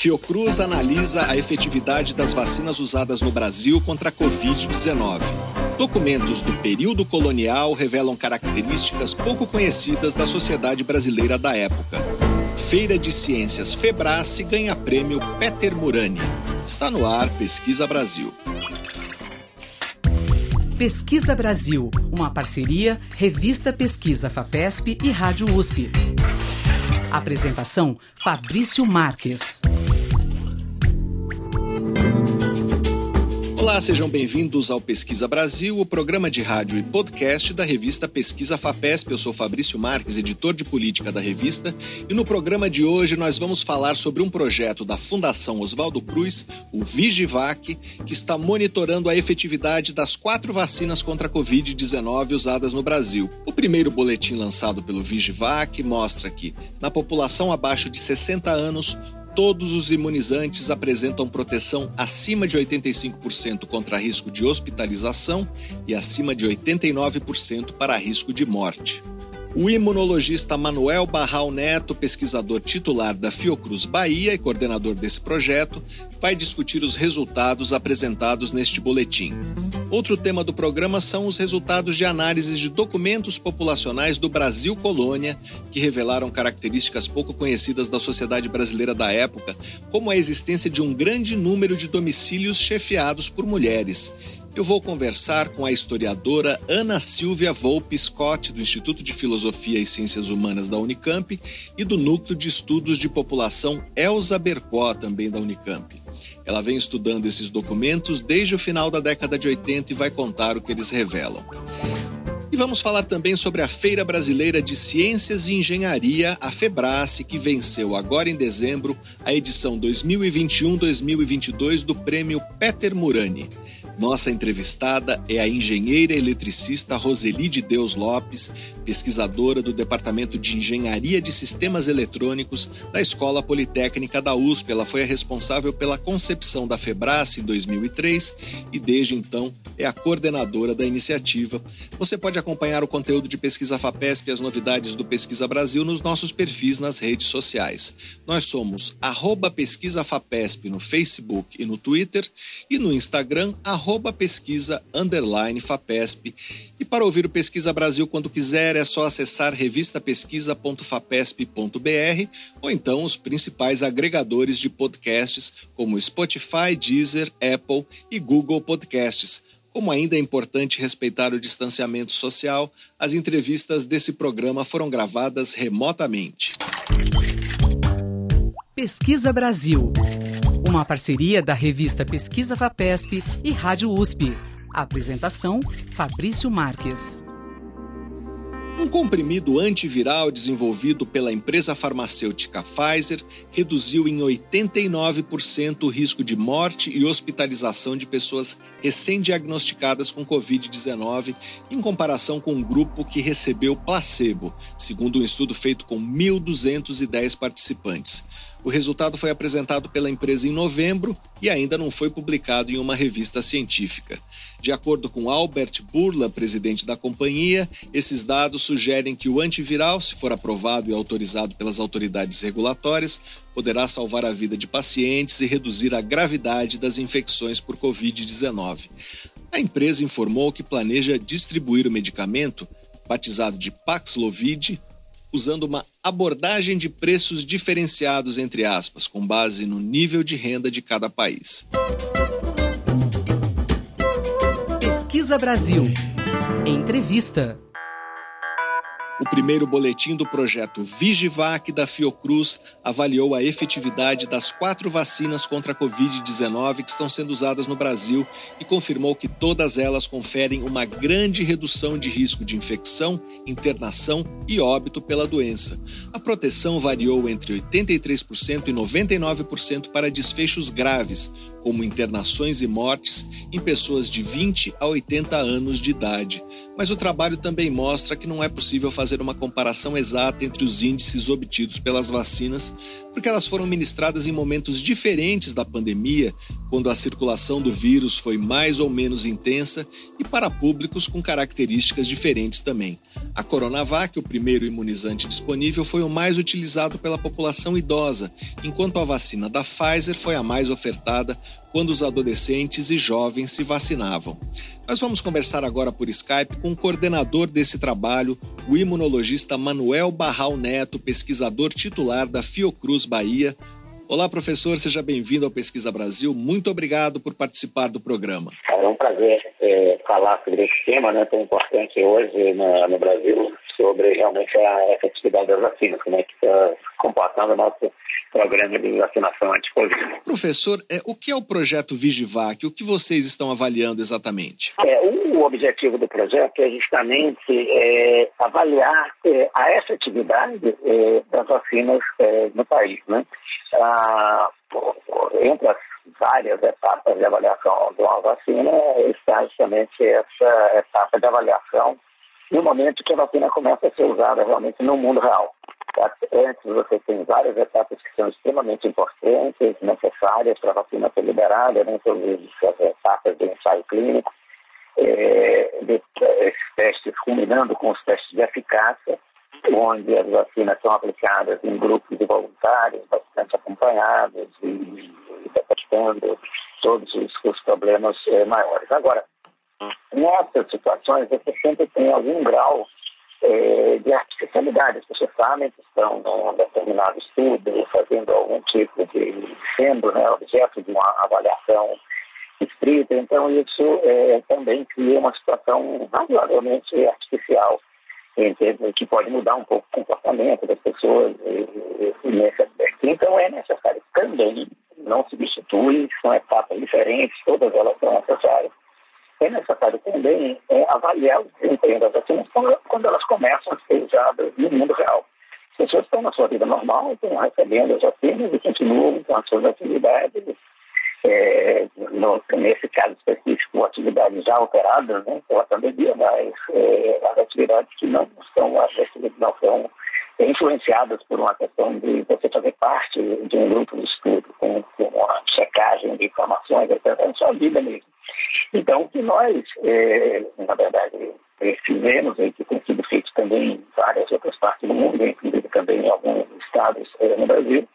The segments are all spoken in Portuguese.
Fiocruz analisa a efetividade das vacinas usadas no Brasil contra a Covid-19. Documentos do período colonial revelam características pouco conhecidas da sociedade brasileira da época. Feira de Ciências Febrace ganha prêmio Peter Murani. Está no ar Pesquisa Brasil. Pesquisa Brasil, uma parceria Revista Pesquisa FAPESP e Rádio USP. Apresentação Fabrício Marques. Olá, sejam bem-vindos ao Pesquisa Brasil, o programa de rádio e podcast da revista Pesquisa FAPESP. Eu sou Fabrício Marques, editor de política da revista, e no programa de hoje nós vamos falar sobre um projeto da Fundação Oswaldo Cruz, o Vigivac, que está monitorando a efetividade das quatro vacinas contra a Covid-19 usadas no Brasil. O primeiro boletim lançado pelo Vigivac mostra que, na população abaixo de 60 anos, todos os imunizantes apresentam proteção acima de 85% contra risco de hospitalização e acima de 89% para risco de morte. O imunologista Manuel Barral Neto, pesquisador titular da Fiocruz Bahia e coordenador desse projeto, vai discutir os resultados apresentados neste boletim. Outro tema do programa são os resultados de análises de documentos populacionais do Brasil Colônia, que revelaram características pouco conhecidas da sociedade brasileira da época, como a existência de um grande número de domicílios chefiados por mulheres eu vou conversar com a historiadora Ana Silvia Volpe Scott, do Instituto de Filosofia e Ciências Humanas da Unicamp, e do Núcleo de Estudos de População Elza Bercó, também da Unicamp. Ela vem estudando esses documentos desde o final da década de 80 e vai contar o que eles revelam. E vamos falar também sobre a Feira Brasileira de Ciências e Engenharia, a FEBRACE, que venceu agora em dezembro a edição 2021-2022 do Prêmio Peter Murani. Nossa entrevistada é a engenheira eletricista Roseli de Deus Lopes, pesquisadora do Departamento de Engenharia de Sistemas Eletrônicos da Escola Politécnica da USP. Ela foi a responsável pela concepção da Febrace em 2003 e desde então é a coordenadora da iniciativa. Você pode acompanhar o conteúdo de Pesquisa FAPESP e as novidades do Pesquisa Brasil nos nossos perfis nas redes sociais. Nós somos arroba Pesquisa FAPESP no Facebook e no Twitter e no Instagram, arroba pesquisa FAPESP. E para ouvir o Pesquisa Brasil quando quiser é só acessar revistapesquisa.fapesp.br ou então os principais agregadores de podcasts como Spotify, Deezer, Apple e Google Podcasts. Como ainda é importante respeitar o distanciamento social, as entrevistas desse programa foram gravadas remotamente. Pesquisa Brasil. Uma parceria da revista Pesquisa Vapesp e Rádio USP. apresentação: Fabrício Marques. Um comprimido antiviral desenvolvido pela empresa farmacêutica Pfizer reduziu em 89% o risco de morte e hospitalização de pessoas recém-diagnosticadas com Covid-19, em comparação com um grupo que recebeu placebo, segundo um estudo feito com 1.210 participantes. O resultado foi apresentado pela empresa em novembro e ainda não foi publicado em uma revista científica. De acordo com Albert Burla, presidente da companhia, esses dados sugerem que o antiviral, se for aprovado e autorizado pelas autoridades regulatórias, poderá salvar a vida de pacientes e reduzir a gravidade das infecções por Covid-19. A empresa informou que planeja distribuir o medicamento, batizado de Paxlovid, usando uma abordagem de preços diferenciados, entre aspas, com base no nível de renda de cada país. Pesquisa Brasil. Entrevista. O primeiro boletim do projeto Vigivac da Fiocruz avaliou a efetividade das quatro vacinas contra a Covid-19 que estão sendo usadas no Brasil e confirmou que todas elas conferem uma grande redução de risco de infecção, internação e óbito pela doença. A proteção variou entre 83% e 99% para desfechos graves, como internações e mortes em pessoas de 20 a 80 anos de idade. Mas o trabalho também mostra que não é possível fazer uma comparação exata entre os índices obtidos pelas vacinas, porque elas foram ministradas em momentos diferentes da pandemia, quando a circulação do vírus foi mais ou menos intensa e para públicos com características diferentes também. A Coronavac, o primeiro imunizante disponível, foi o mais utilizado pela população idosa, enquanto a vacina da Pfizer foi a mais ofertada quando os adolescentes e jovens se vacinavam. Nós vamos conversar agora por Skype com o coordenador desse trabalho, o imunologista Manuel Barral Neto, pesquisador titular da Fiocruz Bahia. Olá, professor, seja bem-vindo ao Pesquisa Brasil. Muito obrigado por participar do programa. É um prazer é, falar sobre esse tema né, tão importante hoje no, no Brasil, sobre realmente a efetividade das vacinas, como é que está comportando o nosso programa de vacinação anti-Covid. Professor, é, o que é o projeto Vigivac? O que vocês estão avaliando exatamente? É, o objetivo do projeto é justamente é, avaliar é, a efetividade é, das vacinas é, no país. Né? Ah, entre as várias etapas de avaliação de uma vacina está justamente essa etapa de avaliação no momento que a vacina começa a ser usada realmente no mundo real. Antes você tem várias etapas que são extremamente importantes, necessárias para a vacina ser liberada, né? inclusive as etapas de ensaio clínico, é, de, esses testes combinando com os testes de eficácia, onde as vacinas são aplicadas em grupos de voluntários bastante acompanhados e, e detectando todos os, os problemas é, maiores. Agora, nessas situações, você sempre tem algum grau é, de artificialidade. As pessoas sabem que estão num determinado estudo, fazendo algum tipo de, sendo né, objeto de uma avaliação estrita, então isso é, também cria uma situação razoavelmente artificial, em termos que pode mudar um pouco o comportamento das pessoas e, e nesse aspecto. Então é necessário também, não substitui, são etapas diferentes, todas elas são necessárias, é necessário também é, avaliar o desempenho das vacinas quando elas começam a ser usadas no mundo real. As pessoas estão na sua vida normal, estão recebendo as vacinas e continuam com as suas atividades. É, no, nesse caso específico, atividades já alteradas né, pela pandemia, mas é, as atividades que não estão, não são influenciadas por uma questão de você fazer parte de um grupo de estudo, com, com uma checagem de informações, etc., é sua vida mesmo. Então, o que nós, é, na verdade, fizemos, e que tem sido feito também em várias outras partes do mundo, inclusive também em alguns estados é, no Brasil,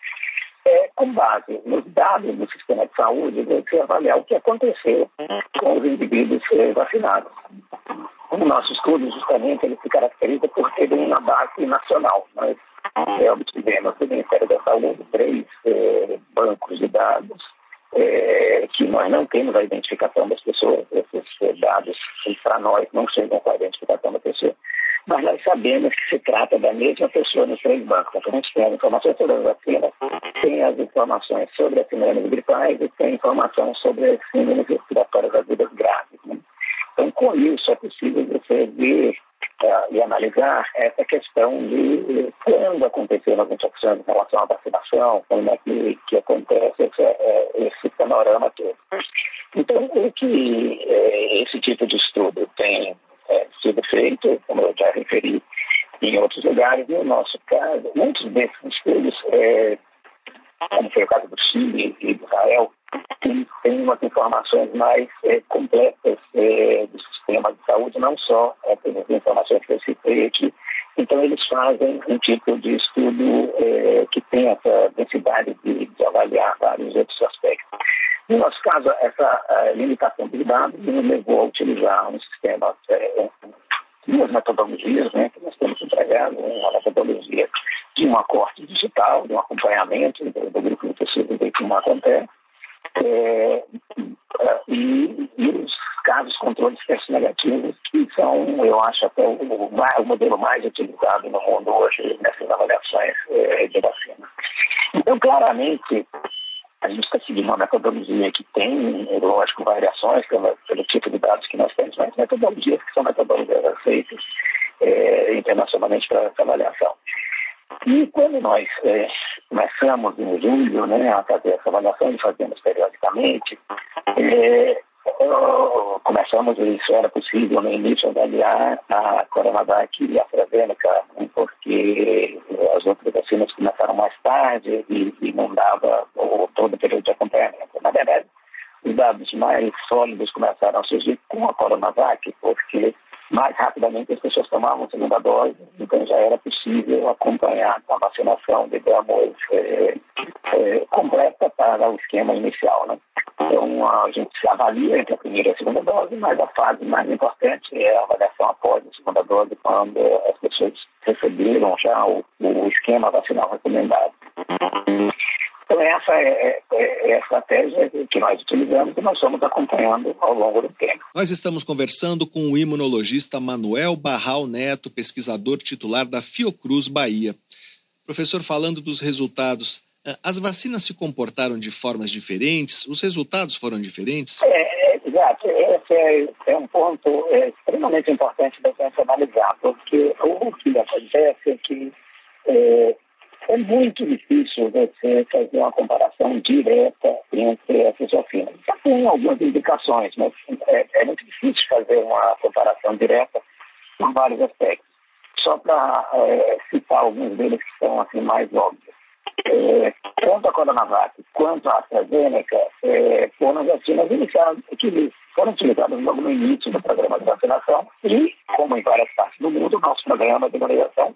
é, com base nos dados do sistema de saúde, você avaliar o que aconteceu com os indivíduos é, vacinados. O nosso estudo, justamente, ele se caracteriza por ter uma base nacional. Nós é, obtivemos do Ministério da Saúde três é, bancos de dados é, que nós não temos a identificação das pessoas, esses dados para nós não chegam com a identificação da pessoa, mas nós sabemos que se trata da mesma pessoa nos três bancos. Então, a gente tem as informações sobre as vacinas, tem as informações sobre as síndromes gripais e tem informação sobre as síndromes respiratórias agudas graves. Né? Então, com isso, é possível você ver uh, e analisar essa questão de quando aconteceram as infecções em relação à vacinação, como é que, que acontece esse panorama todo. Então, o que é, esse tipo de estudo tem é, sido feito, como eu já referi, em outros lugares, no nosso caso, muitos desses estudos, é, como foi o caso do Chile e do Israel, tem umas informações mais é, completas é, do sistema de saúde, não só é, as informações que eu citei aqui. Então, eles fazem um tipo de estudo é, que tem essa densidade de, de, avaliar vários outros aspectos. No nosso caso, essa limitação de dados nos levou a utilizar um sistema, é, duas metodologias né, que nós temos empregado, uma metodologia de um acorte digital, de um acompanhamento do, do grupo de pesquisa de como acontece, é, e, e, os casos controles testes negativos, que são, eu acho, até o, o, modelo mais utilizado no mundo hoje nessas avaliações é, de vacina. Então, claramente, a gente está seguindo uma metodologia que tem, lógico, variações pelo, pelo tipo de dados que nós temos, mas metodologias que são metodologias aceitas é, internacionalmente para essa avaliação. E quando nós é, começamos em julho né, a fazer essa avaliação e fazemos periodicamente, é, começamos, isso era possível no início, avaliar a Coronavac e a AstraZeneca, né, porque as outras vacinas começaram mais tarde e, e não dava o, todo o período de acompanhamento. Na verdade, os dados mais sólidos começaram a surgir com a Coronavac, porque mais rapidamente as pessoas tomavam a segunda dose, então já era possível acompanhar a vacinação, digamos, é, é, completa para o esquema inicial. Né? Então, a gente se avalia entre a primeira e a segunda dose, mas a fase mais importante é a avaliação após a segunda dose, quando as pessoas receberam já o, o esquema vacinal recomendado. Então, essa é, é, é, a estratégia que nós utilizamos e nós estamos acompanhando ao longo do tempo. Nós estamos conversando com o imunologista Manuel Barral Neto, pesquisador titular da Fiocruz Bahia. Professor, falando dos resultados, eh, as vacinas se comportaram de formas diferentes? Os resultados foram diferentes? É, é exato. Esse é, é, um ponto é, extremamente importante da gente analisar, porque o que acontece é que é, muito difícil você fazer uma comparação direta entre essas vacinas. Já tem algumas indicações, mas é, é muito difícil fazer uma comparação direta por vários aspectos. Só para é, citar alguns deles que são assim, mais óbvios. É, tanto a Coronavac quanto a AstraZeneca é, foram vacinas iniciadas, que foram utilizadas logo no início do programa de vacinação e, como em várias partes do mundo, nosso programa de imunização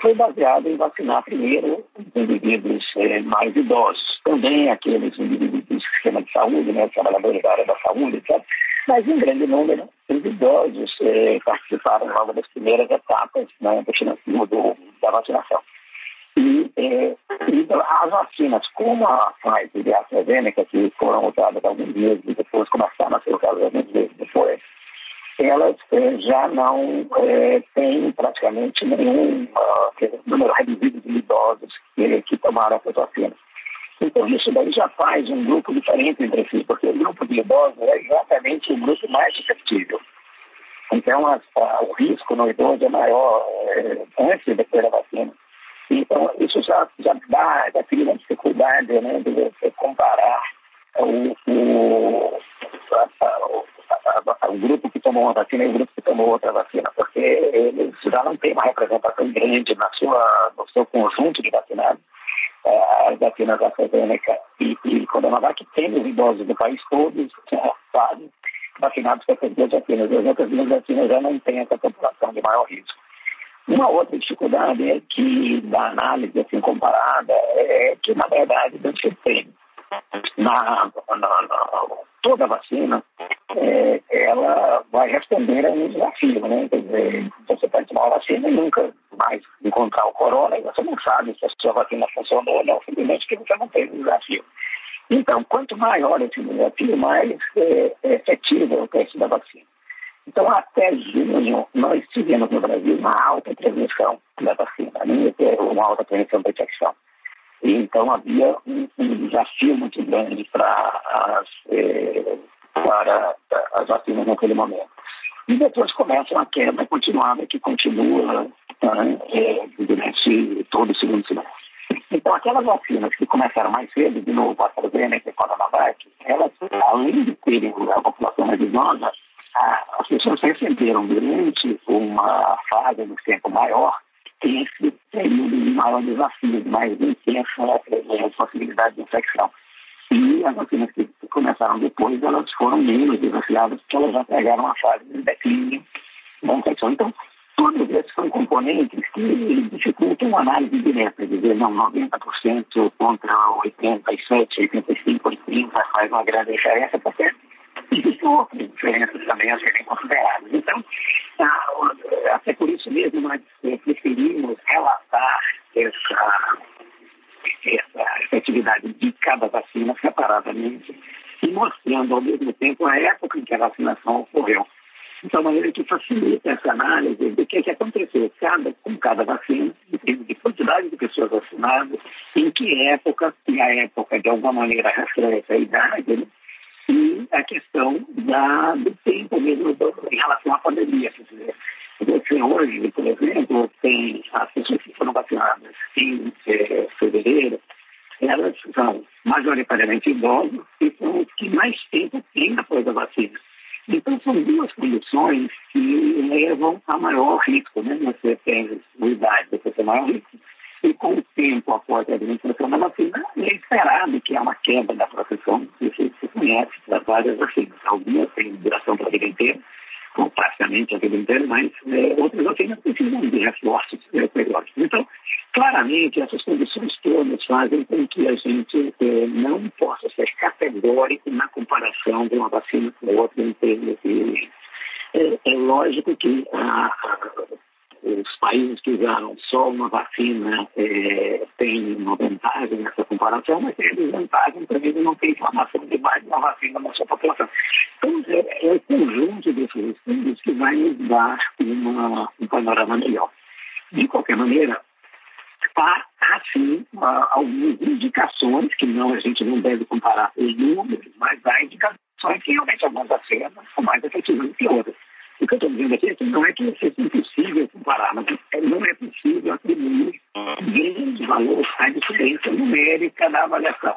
foi baseado em vacinar primeiro os indivíduos é, mais idosos, também aqueles indivíduos do sistema de saúde, né, trabalhadores da área da saúde, etc. Mas em grande número, os idosos é, participaram logo das primeiras etapas né, do, do, da vacinação. E, é, e, as vacinas, como a Pfizer e a AstraZeneca, que foram usadas alguns dias depois começaram a ser usadas alguns dias depois, elas eh, já não eh, têm praticamente nenhum número reduzido de idosos que, que tomaram essa vacina. Então, isso daí já faz um grupo diferente entre si, porque o grupo de idosos é exatamente o grupo mais suscetível. Então, as, a, o risco no idoso é maior é, antes de ter a vacina. Então, isso já, já dá, já cria uma dificuldade né, de você comparar o, o, a, a, o grupo que tomou uma vacina e o grupo que tomou outra vacina, porque eles já não têm uma representação grande na sua, no seu conjunto de vacinados. É, as vacinas AstraZeneca e, e Coronavac têm os idosos do país todos sabe, vacinados com essas duas vacinas. As outras duas vacinas já não têm essa população de maior risco. Uma outra dificuldade é que, da análise assim comparada, é que, na verdade, você tem na, na, na, toda vacina, é, ela vai responder a um desafio, né? Quer dizer, você pode tomar uma vacina e nunca mais encontrar o corona e você não sabe se a sua vacina funcionou ou não, simplesmente que você não teve um desafio. Então, quanto maior esse desafio, mais é, é efetivo é o teste da vacina. Então, até junho, nós tivemos no Brasil uma alta transmissão da vacina, né? uma alta transmissão da infecção. Então havia um, um desafio muito grande para as, eh, para as vacinas naquele momento. E depois começa uma queda continuada que continua né, eh, durante todo o segundo semestre. Então, aquelas vacinas que começaram mais cedo, de novo, a AstraZeneca e a Coronavac, elas, além de terem a população mais idosa, as pessoas receberam durante uma fase de tempo maior esse período de maior desafio, de mais intensa né, possibilidade de infecção. E as vacinas que começaram depois, elas foram menos desafiadas, porque elas já pegaram a fase de declínio da infecção. Então, todos esses são componentes que dificultam uma análise direta, dizer, não, 90% contra 87, 85, 80 faz uma grande diferença, porque existem outras diferenças também a serem consideradas. Então, até por isso mesmo nós preferimos relatar essa, essa efetividade de cada vacina separadamente e mostrando ao mesmo tempo a época em que a vacinação ocorreu. Então, maneira que facilita essa análise do que, que aconteceu cada, com cada vacina, em termos de quantidade de pessoas vacinadas, em que época, e a época de alguma maneira reflete a idade, né? E a questão da, do tempo mesmo do, em relação à pandemia. Você hoje, por exemplo, tem as pessoas que foram vacinadas em é, fevereiro, elas são majoritariamente idosos e são os que mais tempo têm após a vacina. Então, são duas condições que levam a maior risco, né? Você tem idade, você tem maior risco. Com o tempo após a administração da vacina, é esperado que há uma queda da proteção, isso se conhece para várias vacinas. Algumas têm duração para a vida inteira, ou praticamente a vida inteira, mas é, outras vacinas precisam de reforços é, periódicos. Então, claramente, essas condições todas fazem com que a gente é, não possa ser categórico na comparação de uma vacina com outra em termos de. É, é lógico que a, a os países que usaram só uma vacina é, têm uma vantagem nessa comparação, mas tem desvantagem também de não ter informação de mais uma vacina na sua população. Então, é, é o conjunto desses estudos que vai nos dar uma, um panorama melhor. De qualquer maneira, há, sim, algumas indicações, que não a gente não deve comparar os números, mas há indicações que realmente algumas vacinas são mais efetivas que outras. O que eu estou dizendo aqui é que não é que seja impossível comparar, mas é, não é possível atribuir grande valor à diferença numérica da avaliação.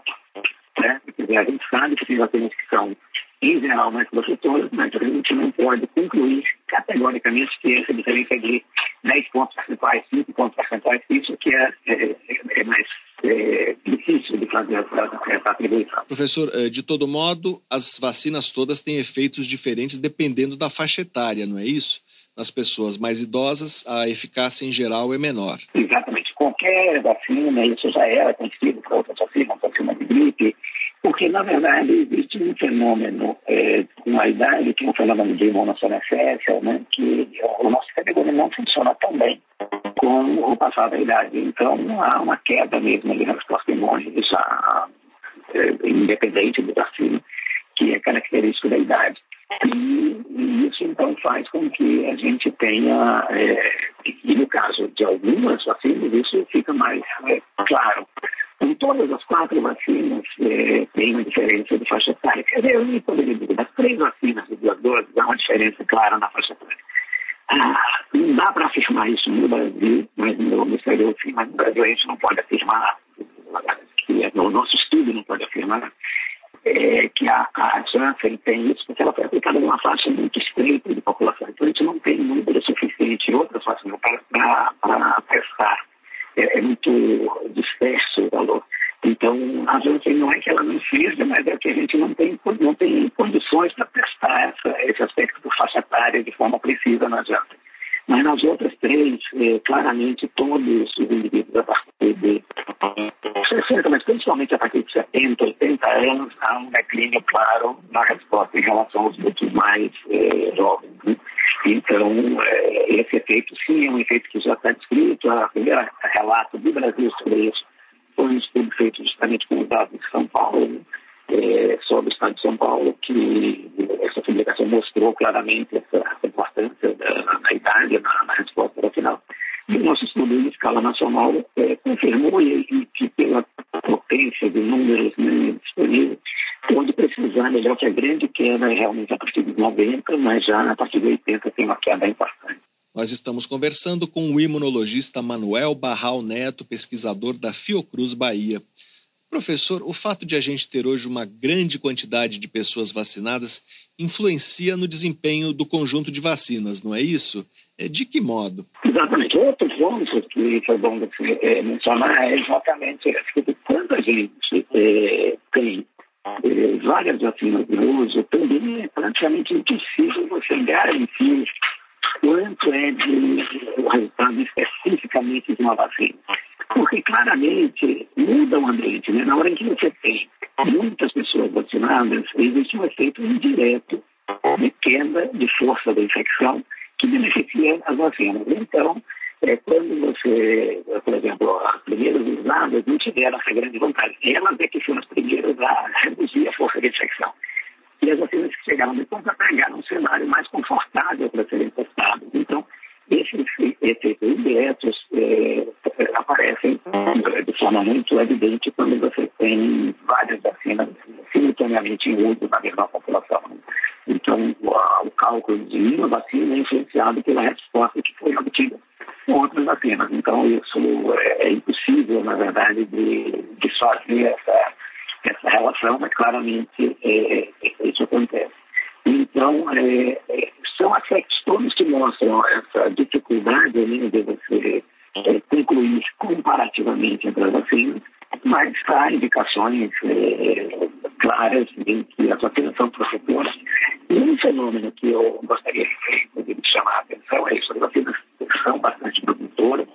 Né? Dizer, a gente sabe que tem vacinas que são, em geral, mais protetores, mas a gente não pode concluir categoricamente que essa diferença de 10 pontos percentuais, 5 pontos percentuais, isso que é, é, é mais é, difícil de fazer essa. Professor, eh, de todo modo, as vacinas todas têm efeitos diferentes dependendo da faixa etária, não é isso? Nas pessoas mais idosas, a eficácia em geral é menor. Exatamente. Qualquer vacina, isso já era conhecido para outras vacinas, vacina de gripe, porque, na verdade, existe um fenômeno é, com a idade, que é um fenômeno de imunossenescência, né, que o nosso cérebro não funciona tão bem com o passar da idade. Então, há uma queda mesmo de resposta imune, já é, independente do vacina, que é característico da idade. E isso, então, faz com que a gente tenha, é, e no caso de algumas vacinas, isso fica mais é, claro. Em todas as quatro vacinas é, tem uma diferença de faixa etária. Quer dizer, eu poderia dizer, das três vacinas de duas doses, há uma diferença clara na faixa etária. Ah, não dá para afirmar isso no Brasil, mas no, exterior sim, mas no Brasil a gente não pode afirmar, é, o nosso estudo não pode afirmar é, que a, a Janssen tem isso, porque ela foi aplicada numa faixa muito estreita de população. Então a gente não tem número suficiente em outras faixas para testar. É, é, muito disperso o valor. Então, a Janssen não é que ela não seja, mas é que a gente não tem, não tem condições para testar essa, esse aspecto do faixa etária de forma precisa na Janssen. Mas nas outras três, eh, claramente todos os indivíduos a partir de 60, mas principalmente a partir de 70, 80 anos, há um declínio claro na resposta em relação aos grupos mais eh, jovens. Né? Então, eh, esse efeito, sim, é um efeito que já está descrito. A primeira relato do Brasil sobre isso foi um estudo feito justamente com os dados de São Paulo, é, sobre o Estado de São Paulo, que essa publicação mostrou claramente essa, importância da, da idade na, na, resposta vacinal. E o nosso estudo em escala nacional é, confirmou e, que pela potência de números né, disponíveis, pode precisar melhor que a grande queda é realmente a partir de 90, mas já a partir de 80 tem uma queda importante. Nós estamos conversando com o imunologista Manuel Barral Neto, pesquisador da Fiocruz Bahia. Professor, o fato de a gente ter hoje uma grande quantidade de pessoas vacinadas influencia no desempenho do conjunto de vacinas, não é isso? É, de que modo? Exatamente. Outro ponto que foi bom você é, mencionar é exatamente que quando a gente é, tem é, várias vacinas de uso, também é praticamente impossível você garantir quanto é de o resultado especificamente de uma vacina. Porque claramente muda o ambiente. Né? Na hora em que você tem muitas pessoas vacinadas, existe um efeito indireto de queda de força da infecção que beneficia as vacinas. Então, é, quando você, por exemplo, as primeiras usadas não tiveram essa grande vantagem. Elas é que foram as primeiras a reduzir a força da infecção. E as vacinas que chegaram depois pegar um cenário mais confortável para serem testadas. Então, esses efeitos indiretos é, aparecem de forma muito evidente quando você tem várias vacinas simultaneamente em uso na mesma população. Então, o, o cálculo de uma vacina é influenciado pela resposta que foi obtida com outras vacinas. Então, isso é, é impossível, na verdade, de, de fazer essa, essa relação, mas claramente é, é, isso acontece. Então, é, é, são aspectos todos que mostram essa dificuldade né, de você é, concluir comparativamente entre as vacinas, mas há indicações é, claras de que as vacinas são protetoras. E um fenômeno que eu gostaria de chamar a atenção é isso, as vacinas são bastante protetoras,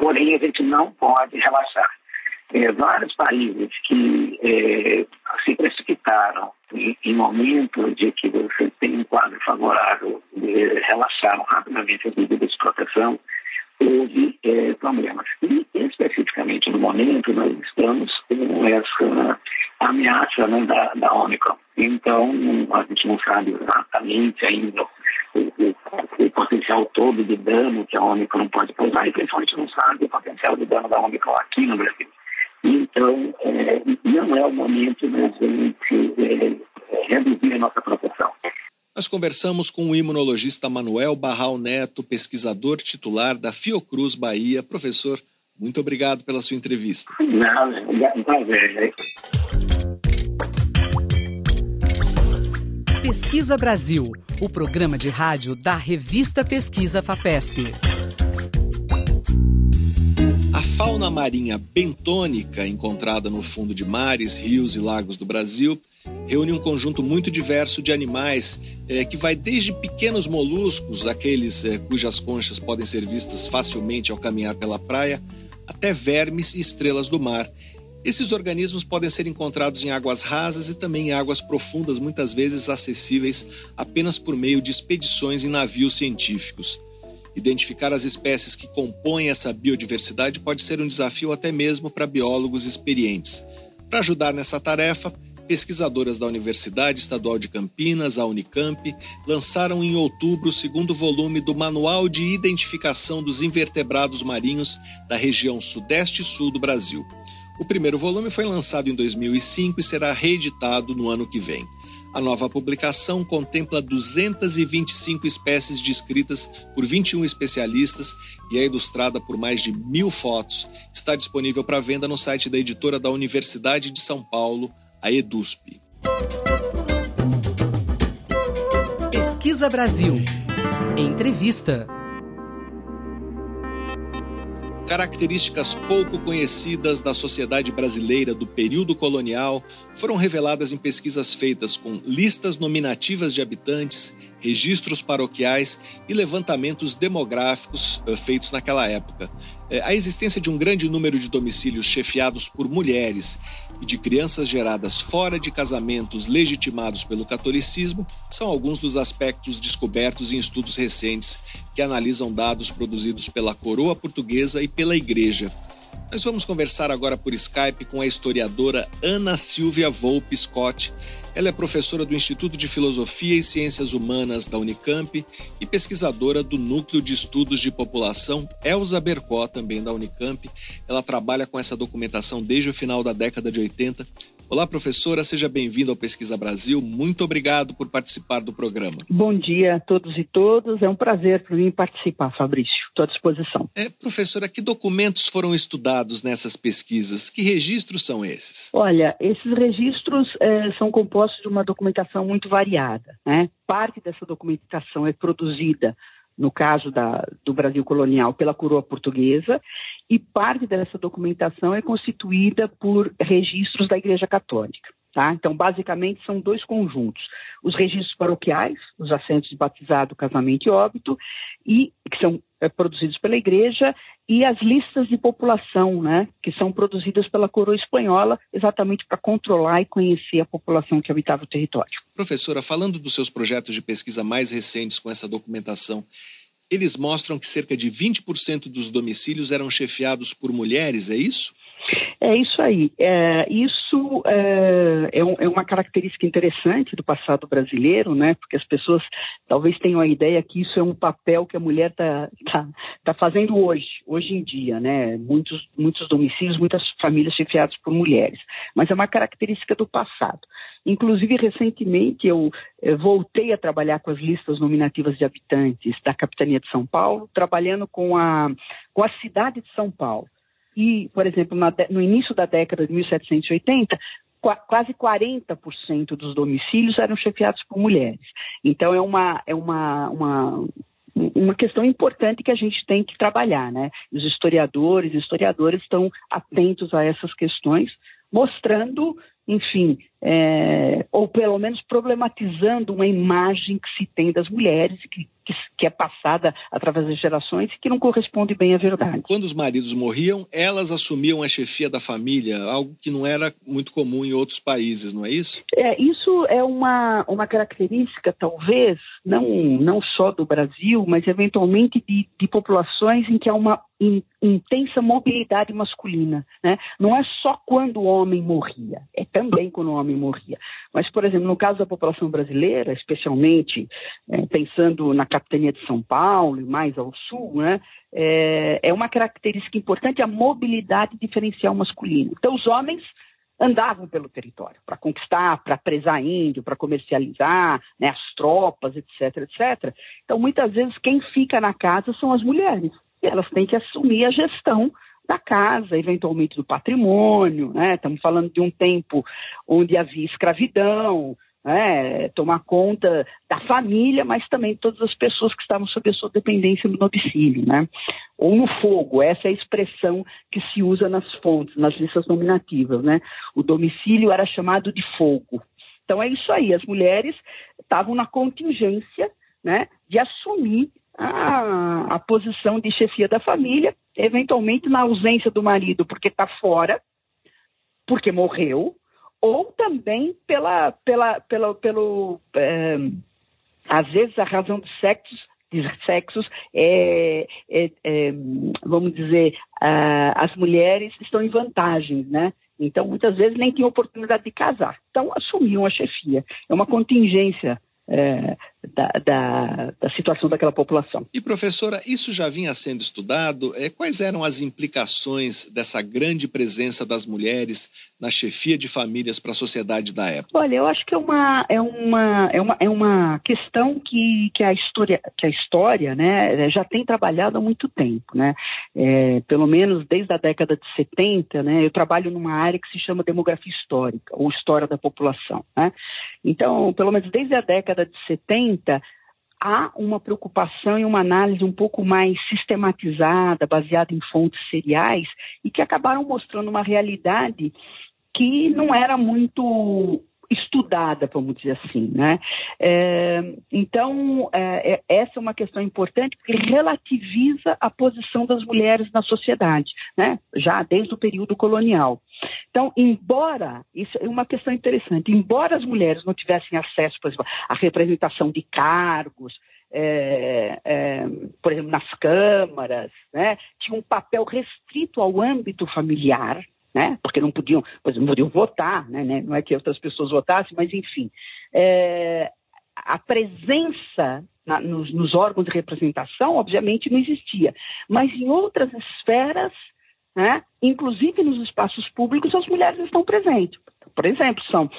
porém a gente não pode relaxar. É, vários países que é, se precipitaram em, em momento de que você tem um quadro favorável, relaxaram rapidamente as medidas de proteção, houve é, problemas. E, especificamente no momento, nós estamos com essa ameaça né, da, da Omicron. Então, a gente não sabe exatamente ainda o, o, o, potencial todo de dano que a Omicron pode causar, e principalmente não sabe o potencial de dano da Omicron aqui no Brasil. Então, é, não é o momento da gente é, reduzir a nossa proteção. Nós conversamos com o imunologista Manuel Barral Neto, pesquisador titular da Fiocruz Bahia. Professor, muito obrigado pela sua entrevista. Não, é um prazer. Pesquisa Brasil, o programa de rádio da revista Pesquisa FAPESP. Fauna marinha bentônica, encontrada no fundo de mares, rios e lagos do Brasil, reúne um conjunto muito diverso de animais é, que vai desde pequenos moluscos, aqueles é, cujas conchas podem ser vistas facilmente ao caminhar pela praia, até vermes e estrelas do mar. Esses organismos podem ser encontrados em águas rasas e também em águas profundas, muitas vezes acessíveis apenas por meio de expedições em navios científicos. Identificar as espécies que compõem essa biodiversidade pode ser um desafio até mesmo para biólogos experientes. Para ajudar nessa tarefa, pesquisadoras da Universidade Estadual de Campinas, a Unicamp, lançaram em outubro o segundo volume do Manual de Identificação dos Invertebrados Marinhos da região Sudeste e Sul do Brasil. O primeiro volume foi lançado em 2005 e será reeditado no ano que vem. A nova publicação contempla 225 espécies descritas por 21 especialistas e é ilustrada por mais de mil fotos. Está disponível para venda no site da editora da Universidade de São Paulo, a EDUSP. Pesquisa Brasil. Entrevista. Características pouco conhecidas da sociedade brasileira do período colonial foram reveladas em pesquisas feitas com listas nominativas de habitantes, registros paroquiais e levantamentos demográficos eh, feitos naquela época. Eh, a existência de um grande número de domicílios chefiados por mulheres e de crianças geradas fora de casamentos legitimados pelo catolicismo são alguns dos aspectos descobertos em estudos recentes que analisam dados produzidos pela coroa portuguesa e pela Igreja. Nós vamos conversar agora por Skype com a historiadora Ana Silvia Volpe Scott. Ela é professora do Instituto de Filosofia e Ciências Humanas da Unicamp e pesquisadora do Núcleo de Estudos de População Elza Bercó, também da Unicamp. Ela trabalha com essa documentação desde o final da década de 80 Olá, professora, seja bem-vinda ao Pesquisa Brasil. Muito obrigado por participar do programa. Bom dia a todos e todas. É um prazer para mim participar, Fabrício. Estou à disposição. É, professora, que documentos foram estudados nessas pesquisas? Que registros são esses? Olha, esses registros é, são compostos de uma documentação muito variada. Né? Parte dessa documentação é produzida no caso da, do Brasil colonial, pela coroa portuguesa, e parte dessa documentação é constituída por registros da Igreja Católica. Tá? Então, basicamente, são dois conjuntos: os registros paroquiais, os assentos de batizado, casamento e óbito, e que são é, produzidos pela Igreja, e as listas de população, né, que são produzidas pela coroa espanhola, exatamente para controlar e conhecer a população que habitava o território. Professora, falando dos seus projetos de pesquisa mais recentes com essa documentação, eles mostram que cerca de 20% dos domicílios eram chefiados por mulheres, é isso? É isso aí. É, isso é, é, um, é, uma característica interessante do passado brasileiro, né? Porque as pessoas talvez tenham a ideia que isso é um papel que a mulher está tá, tá fazendo hoje, hoje em dia, né? Muitos, muitos domicílios, muitas famílias chefiadas por mulheres. Mas é uma característica do passado. Inclusive, recentemente, eu, voltei a trabalhar com as listas nominativas de habitantes da Capitania de São Paulo, trabalhando com a, com a cidade de São Paulo e, por exemplo, no início da década de 1780, quase 40% dos domicílios eram chefiados por mulheres. Então é uma, é uma, uma, uma questão importante que a gente tem que trabalhar, né? Os historiadores e historiadoras estão atentos a essas questões, mostrando enfim, é, ou pelo menos problematizando uma imagem que se tem das mulheres, que, que, que, é passada através das gerações e que não corresponde bem à verdade. Quando os maridos morriam, elas assumiam a chefia da família, algo que não era muito comum em outros países, não é isso? É, isso é uma, uma característica, talvez, não, não só do Brasil, mas eventualmente de, de populações em que há uma in, intensa mobilidade masculina. Né? Não é só quando o homem morria, é também quando o homem morria. Mas, por exemplo, no caso da população brasileira, especialmente é, pensando na capitania de São Paulo e mais ao sul, né, é, é uma característica importante a mobilidade diferencial masculina. Então, os homens andavam pelo território para conquistar, para presar índio, para comercializar, né, as tropas, etc, etc. Então, muitas vezes, quem fica na casa são as mulheres. E elas têm que assumir a gestão da casa, eventualmente do patrimônio, né? Estamos falando de um tempo onde havia escravidão, né? tomar conta da família, mas também todas as pessoas que estavam sob a sua dependência no domicílio, né? Ou no fogo, essa é a expressão que se usa nas fontes, nas listas nominativas, né? O domicílio era chamado de fogo. Então é isso aí, as mulheres estavam na contingência, né, de assumir a, a posição de chefia da família, eventualmente na ausência do marido, porque está fora, porque morreu, ou também pela, pela, pela, pelo, é, às vezes a razão dos sexos, de sexos é, é, é vamos dizer, as mulheres estão em vantagem, né? Então, muitas vezes nem tinham oportunidade de casar. Então, assumiam a chefia. É uma contingência é, da, da, da, situação daquela população. E professora, isso já vinha sendo estudado? É, quais eram as implicações dessa grande presença das mulheres na chefia de famílias para a sociedade da época? Olha, eu acho que é uma, é uma, é uma, é uma questão que, que, a história, que a história né, já tem trabalhado há muito tempo. Né? É, pelo menos desde a década de 70, né, eu trabalho numa área que se chama demografia histórica, ou história da população. Né? Então, pelo menos desde a década de 70, há uma preocupação e uma análise um pouco mais sistematizada, baseada em fontes seriais, e que acabaram mostrando uma realidade que não era muito estudada, vamos dizer assim, né? É, então, é, é, essa é uma questão importante porque relativiza a posição das mulheres na sociedade, né? Já desde o período colonial. Então, embora, isso é uma questão interessante, embora as mulheres não tivessem acesso, por exemplo, à representação de cargos, é, é, por exemplo, nas câmaras, né, tinha um papel restrito ao âmbito familiar, né? Porque não podiam, pois não podiam votar, né? né? Não é que outras pessoas votassem, mas enfim, é, a presença na, nos, nos, órgãos de representação, obviamente, não existia, mas em outras esferas, né? Inclusive nos espaços públicos, as mulheres estão presentes. Por exemplo, são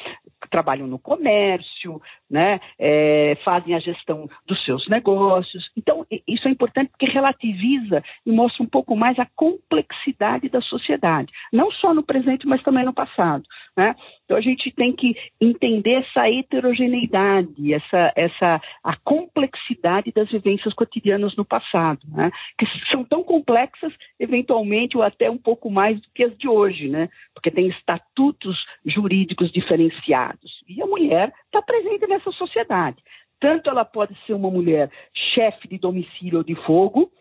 trabalham no comércio, né, é, fazem a gestão dos seus negócios. Então, isso é importante porque relativiza e mostra um pouco mais a complexidade da sociedade, não só no presente, mas também no passado. Né? Então, a gente tem que entender essa heterogeneidade, essa, essa, a complexidade das vivências cotidianas no passado, né? que são tão complexas, eventualmente, ou até um pouco mais do que as de hoje, né? porque tem estatutos jurídicos diferenciados. E a mulher está presente nessa sociedade. Tanto ela pode ser uma mulher chefe de domicílio ou de fogo,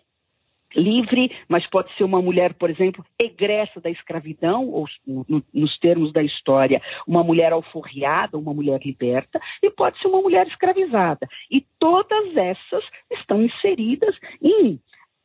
livre, mas pode ser uma mulher, por exemplo, egressa da escravidão, ou no, nos termos da história, uma mulher alforriada, uma mulher liberta, e pode ser uma mulher escravizada. E todas essas estão inseridas em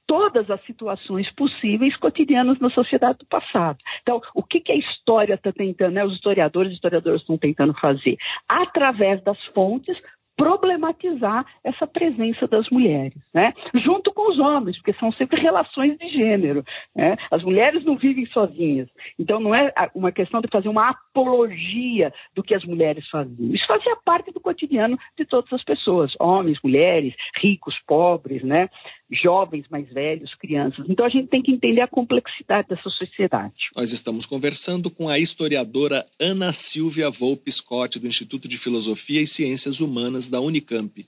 todas as situações possíveis cotidianas na sociedade do passado. Então, o que, que a história está tentando, né? os historiadores e historiadoras estão tentando fazer? Através das fontes, problematizar essa presença das mulheres, né? junto com os homens, porque são sempre relações de gênero. Né? As mulheres não vivem sozinhas, então não é uma questão de fazer uma apologia do que as mulheres faziam. Isso fazia parte do cotidiano de todas as pessoas, homens, mulheres, ricos, pobres, né? jovens, mais velhos, crianças. Então a gente tem que entender a complexidade dessa sociedade. Nós estamos conversando com a historiadora Ana Silvia Volpe Scott, do Instituto de Filosofia e Ciências Humanas da Unicamp.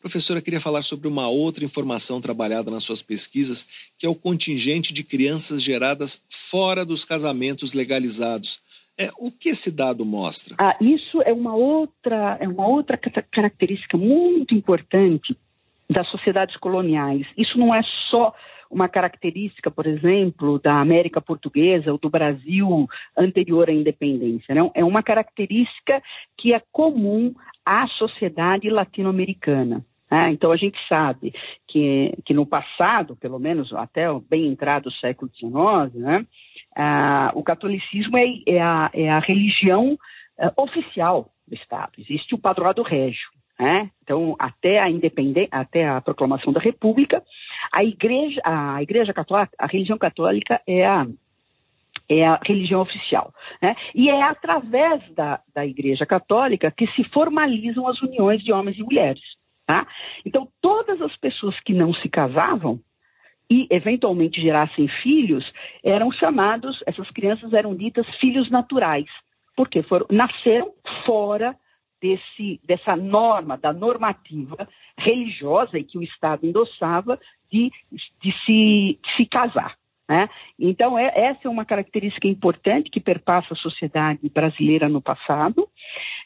Professora, queria falar sobre uma outra informação trabalhada nas suas pesquisas, que é o contingente de crianças geradas fora dos casamentos legalizados. É, o que esse dado mostra? Ah, isso é uma outra, é uma outra característica muito importante das sociedades coloniais. Isso não é só uma característica, por exemplo, da América Portuguesa ou do Brasil anterior à independência. Não? É uma característica que é comum à sociedade latino-americana. Né? então a gente sabe que, que no passado, pelo menos até bem entrado o século XIX, né, ah, o catolicismo é, é, a, é a religião ah, oficial do Estado. Existe o padroado régio. Né? Então, até a independência, até a proclamação da República, a igreja, a igreja católica, a religião católica é a é a religião oficial. Né? E é através da, da Igreja Católica que se formalizam as uniões de homens e mulheres. Tá? Então, todas as pessoas que não se casavam e eventualmente gerassem filhos eram chamados, essas crianças eram ditas filhos naturais, porque foram, nasceram fora desse, dessa norma, da normativa religiosa que o Estado endossava de, de, se, de se casar. Né? Então, é, essa é uma característica importante que perpassa a sociedade brasileira no passado.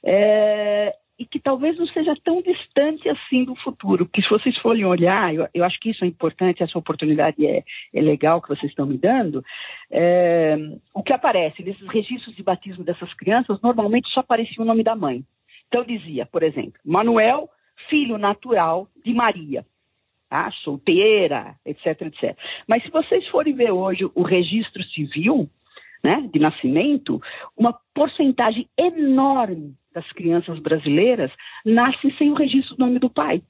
É, e que talvez não seja tão distante assim do futuro, que se vocês forem olhar, eu, eu acho que isso é importante, essa oportunidade é, é legal que vocês estão me dando, é, o que aparece nesses registros de batismo dessas crianças, normalmente só aparecia o nome da mãe. Então dizia, por exemplo, Manuel, filho natural de Maria, tá? solteira, etc, etc. Mas se vocês forem ver hoje o registro civil, né, de nascimento, uma porcentagem enorme das crianças brasileiras nascem sem o registro do nome do pai.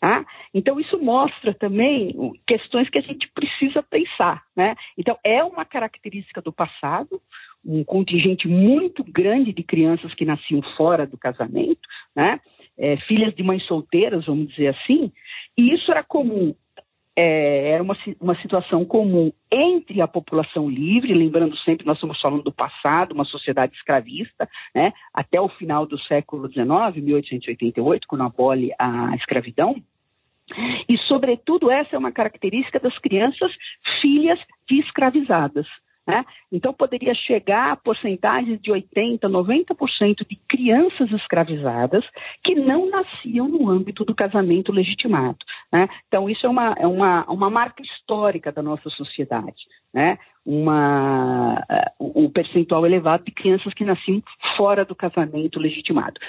Tá? Então, isso mostra também questões que a gente precisa pensar. Né? Então, é uma característica do passado, um contingente muito grande de crianças que nasciam fora do casamento, né? É, filhas de mães solteiras, vamos dizer assim, e isso era comum é, era uma, uma situação comum entre a população livre, lembrando sempre, nós estamos falando do passado, uma sociedade escravista, né, até o final do século XIX, 1888, quando abole a escravidão, e, sobretudo, essa é uma característica das crianças filhas de escravizadas. Né? Então, poderia chegar a porcentagens de 80%, 90% de crianças escravizadas que não nasciam no âmbito do casamento legitimado. Né? Então, isso é uma, é uma, uma marca histórica da nossa sociedade. Né? Uma, uh, um percentual elevado de crianças que nasciam fora do casamento legitimado.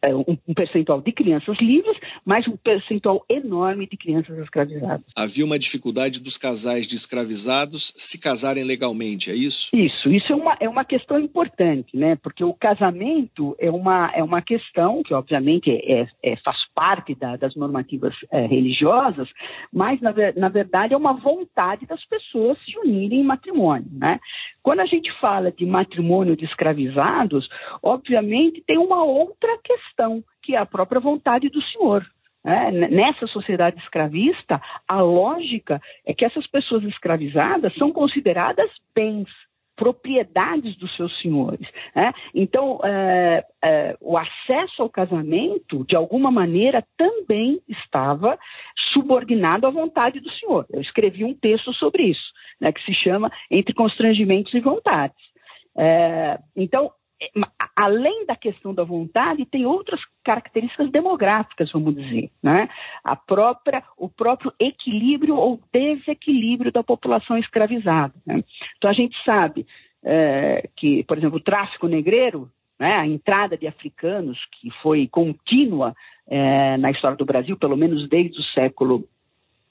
É, um, um percentual de crianças livres, mas um percentual enorme de crianças escravizadas. Havia uma dificuldade dos casais de escravizados se casarem legalmente, é isso? Isso, isso é uma, é uma questão importante, né? Porque o casamento é uma, é uma questão que, obviamente, é, é faz parte da, das normativas é, religiosas, mas, na, na verdade, é uma vontade das pessoas se unirem em matrimônio, né? Quando a gente fala de matrimônio de escravizados, obviamente tem uma outra questão, que é a própria vontade do senhor. É, nessa sociedade escravista, a lógica é que essas pessoas escravizadas são consideradas bens, propriedades dos seus senhores. Né? Então, é, é, o acesso ao casamento, de alguma maneira, também estava subordinado à vontade do senhor. Eu escrevi um texto sobre isso, né, que se chama Entre Constrangimentos e Vontades. É, então, além da questão da vontade, tem outras características demográficas, vamos dizer, né? A própria, o próprio equilíbrio ou desequilíbrio da população escravizada. Né? Então a gente sabe é, que, por exemplo, o tráfico negreiro, né, a entrada de africanos, que foi contínua é, na história do Brasil, pelo menos desde o século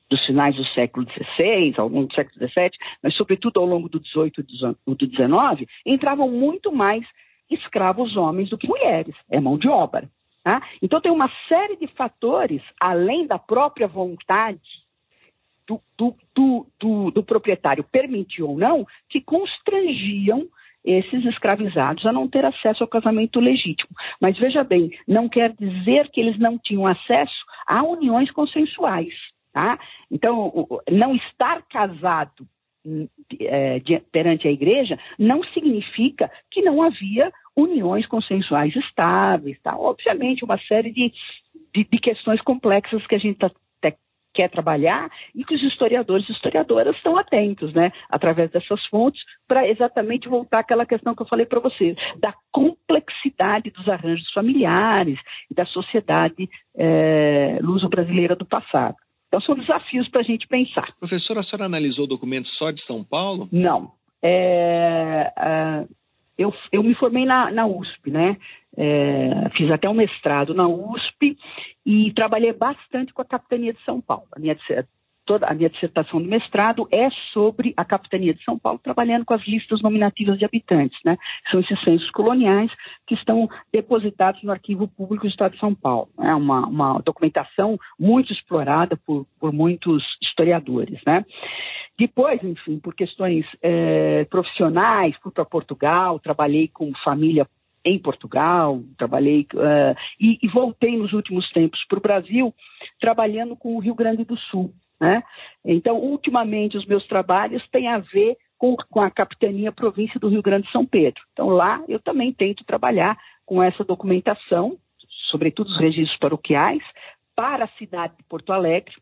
dos finais do século XVI, ao longo do século XVII, mas sobretudo ao longo do XVIII e do XIX, entravam muito mais escravos homens do que mulheres, é mão de obra. Tá? Então, tem uma série de fatores, além da própria vontade do, do, do, do, proprietário permitir ou não, que constrangiam esses escravizados a não ter acesso ao casamento legítimo. Mas veja bem, não quer dizer que eles não tinham acesso a uniões consensuais. Tá? Então, não estar casado é, perante a igreja não significa que não havia uniões consensuais estáveis, tá? Obviamente, uma série de, de, de questões complexas que a gente tá, quer trabalhar e que os historiadores e historiadoras estão atentos, né, através dessas fontes, para exatamente voltar àquela questão que eu falei para vocês, da complexidade dos arranjos familiares e da sociedade é, luso-brasileira do passado. Então, são desafios para a gente pensar. Professora, a senhora analisou documentos só de São Paulo? Não. É, é, eu, eu me formei na, na USP, né? É, fiz até um mestrado na USP e trabalhei bastante com a Capitania de São Paulo. A minha, toda a minha dissertação do mestrado é sobre a Capitania de São Paulo, trabalhando com as listas nominativas de habitantes, né? São esses censos coloniais que estão depositados no Arquivo Público do Estado de São Paulo. É uma, uma documentação muito explorada por, por muitos historiadores, né? Depois, enfim, por questões é, profissionais, fui para Portugal, trabalhei com família em Portugal, trabalhei uh, e, e, voltei nos últimos tempos para o Brasil, trabalhando com o Rio Grande do Sul. Né? Então, ultimamente, os meus trabalhos têm a ver com, com a capitania província do Rio Grande de São Pedro. Então, lá eu também tento trabalhar com essa documentação, sobretudo os registros paroquiais, para a cidade de Porto Alegre,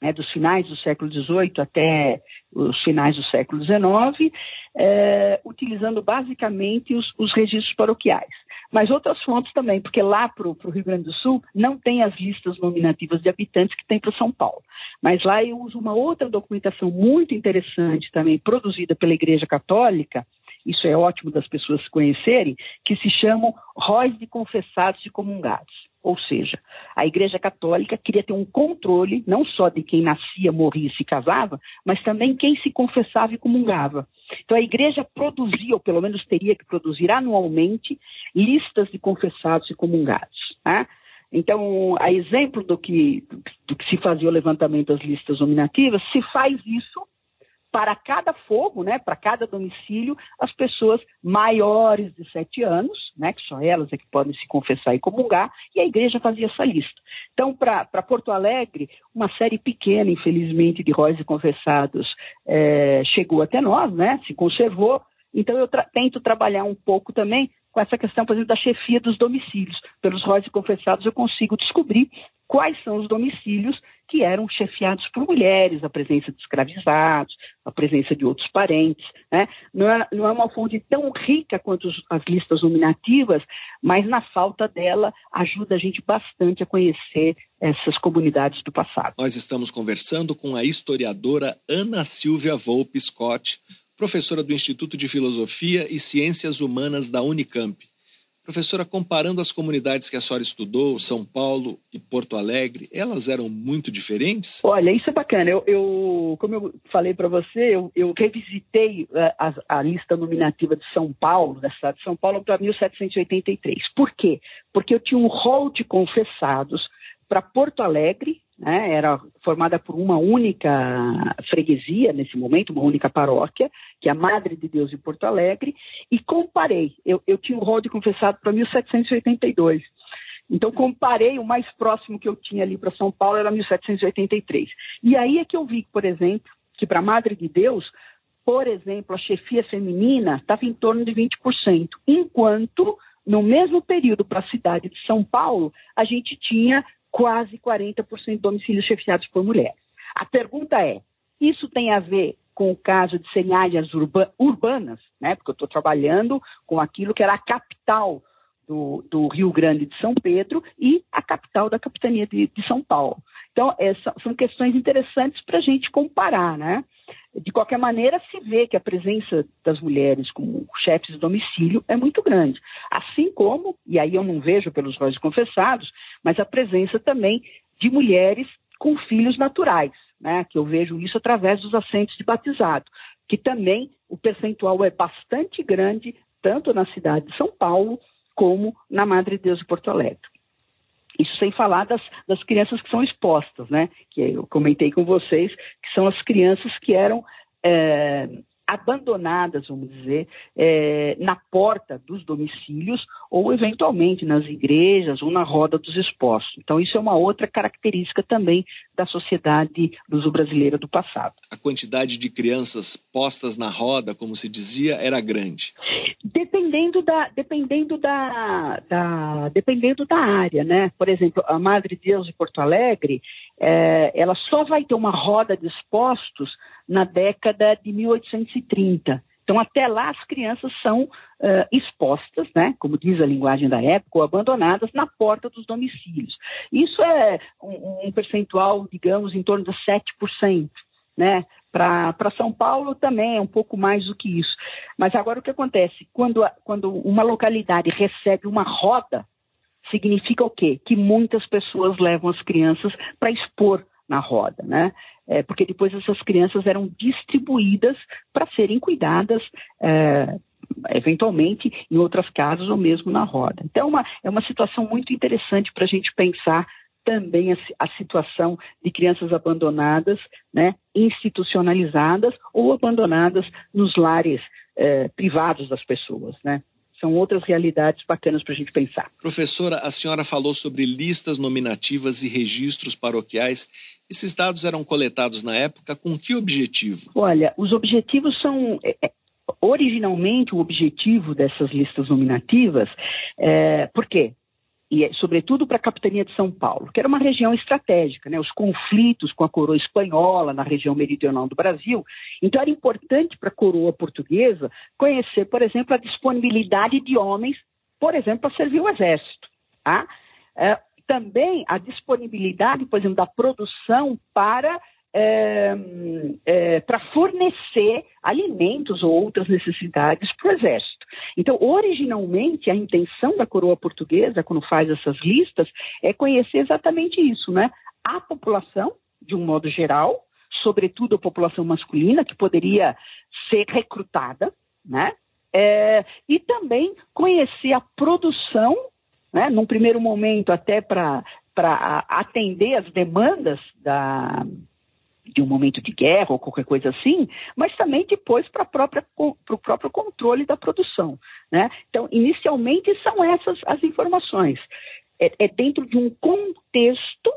né, dos finais do século XVIII até os finais do século XIX, é, utilizando basicamente os, os, registros paroquiais. Mas outras fontes também, porque lá para o Rio Grande do Sul não tem as listas nominativas de habitantes que tem para São Paulo. Mas lá eu uso uma outra documentação muito interessante também, produzida pela Igreja Católica, isso é ótimo das pessoas conhecerem, que se chamam róis de confessados e comungados. Ou seja, a Igreja Católica queria ter um controle não só de quem nascia, morria e se casava, mas também quem se confessava e comungava. Então a Igreja produzia, ou pelo menos teria que produzir anualmente, listas de confessados e comungados. Né? Então, a exemplo do que, do que se fazia o levantamento das listas nominativas, se faz isso para cada fogo, né, para cada domicílio, as pessoas maiores de sete anos, né, que só elas é que podem se confessar e comungar, e a igreja fazia essa lista. Então, para Porto Alegre, uma série pequena, infelizmente, de róis e confessados é, chegou até nós, né, se conservou. Então, eu tra tento trabalhar um pouco também com essa questão, por exemplo, da chefia dos domicílios. Pelos róis e confessados, eu consigo descobrir quais são os domicílios que eram chefiados por mulheres, a presença de escravizados, a presença de outros parentes. Né? Não, é, não, é, uma fonte tão rica quanto as listas nominativas, mas na falta dela ajuda a gente bastante a conhecer essas comunidades do passado. Nós estamos conversando com a historiadora Ana Silvia Volpe Scott, professora do Instituto de Filosofia e Ciências Humanas da Unicamp. Professora, comparando as comunidades que a senhora estudou, São Paulo e Porto Alegre, elas eram muito diferentes? Olha, isso é bacana. Eu, eu como eu falei para você, eu, eu revisitei eh, a, a, lista nominativa de São Paulo, da cidade de São Paulo, para 1783. Por quê? Porque eu tinha um rol de confessados para Porto Alegre, né, era formada por uma única freguesia nesse momento, uma única paróquia, que é a Madre de Deus de Porto Alegre, e comparei. Eu, eu tinha o rol confessado para 1782. Então, comparei o mais próximo que eu tinha ali para São Paulo era 1783. E aí é que eu vi, por exemplo, que para a Madre de Deus, por exemplo, a chefia feminina estava em torno de 20%, enquanto no mesmo período para a cidade de São Paulo, a gente tinha quase 40% de domicílios chefiados por mulheres. A pergunta é: isso tem a ver com o caso de serem áreas urba urbanas, né? Porque eu estou trabalhando com aquilo que era a capital do, do, Rio Grande de São Pedro e a capital da capitania de, de São Paulo. Então, essa, são questões interessantes para a gente comparar, né? De qualquer maneira, se vê que a presença das mulheres como chefes de domicílio é muito grande. Assim como, e aí eu não vejo pelos róis confessados, mas a presença também de mulheres com filhos naturais, né? que eu vejo isso através dos assentos de batizado, que também o percentual é bastante grande, tanto na cidade de São Paulo como na Madre Deus de Porto Alegre. Isso sem falar das, das crianças que são expostas, né? Que eu comentei com vocês, que são as crianças que eram é, abandonadas, vamos dizer, é, na porta dos domicílios ou eventualmente nas igrejas ou na roda dos expostos. Então isso é uma outra característica também da sociedade luso-brasileira do passado. A quantidade de crianças postas na roda, como se dizia, era grande. Dependendo da, dependendo da, da dependendo da área, né? Por exemplo, a Madre Deus de Porto Alegre, é, ela só vai ter uma roda de expostos na década de 1830. Então, até lá, as crianças são uh, expostas, né, como diz a linguagem da época, ou abandonadas na porta dos domicílios. Isso é um, um percentual, digamos, em torno de 7%. Né? Para São Paulo também é um pouco mais do que isso. Mas agora o que acontece? Quando, quando uma localidade recebe uma roda, significa o quê? Que muitas pessoas levam as crianças para expor na roda, né? É, porque depois essas crianças eram distribuídas para serem cuidadas, é, eventualmente em outras casas ou mesmo na roda. Então, é uma, é uma situação muito interessante para a gente pensar também a, a, situação de crianças abandonadas, né, institucionalizadas ou abandonadas nos lares é, privados das pessoas, né? são outras realidades bacanas para a gente pensar. Professora, a senhora falou sobre listas nominativas e registros paroquiais. Esses dados eram coletados na época com que objetivo? Olha, os objetivos são. É, é originalmente, o objetivo dessas listas nominativas, é, por quê? E sobretudo para a capitania de São Paulo, que era uma região estratégica, né? os conflitos com a coroa espanhola na região meridional do Brasil. Então era importante para a coroa portuguesa conhecer, por exemplo, a disponibilidade de homens, por exemplo, para servir o exército. Tá? É, também a disponibilidade, por exemplo, da produção para é, é, para fornecer alimentos ou outras necessidades para o exército. Então, originalmente, a intenção da coroa portuguesa, quando faz essas listas, é conhecer exatamente isso, né? A população, de um modo geral, sobretudo a população masculina, que poderia ser recrutada, né? É, e também conhecer a produção, né? num primeiro momento, até para atender as demandas da, de um momento de guerra ou qualquer coisa assim, mas também depois para o próprio controle da produção. Né? Então, inicialmente são essas as informações. É, é dentro de um contexto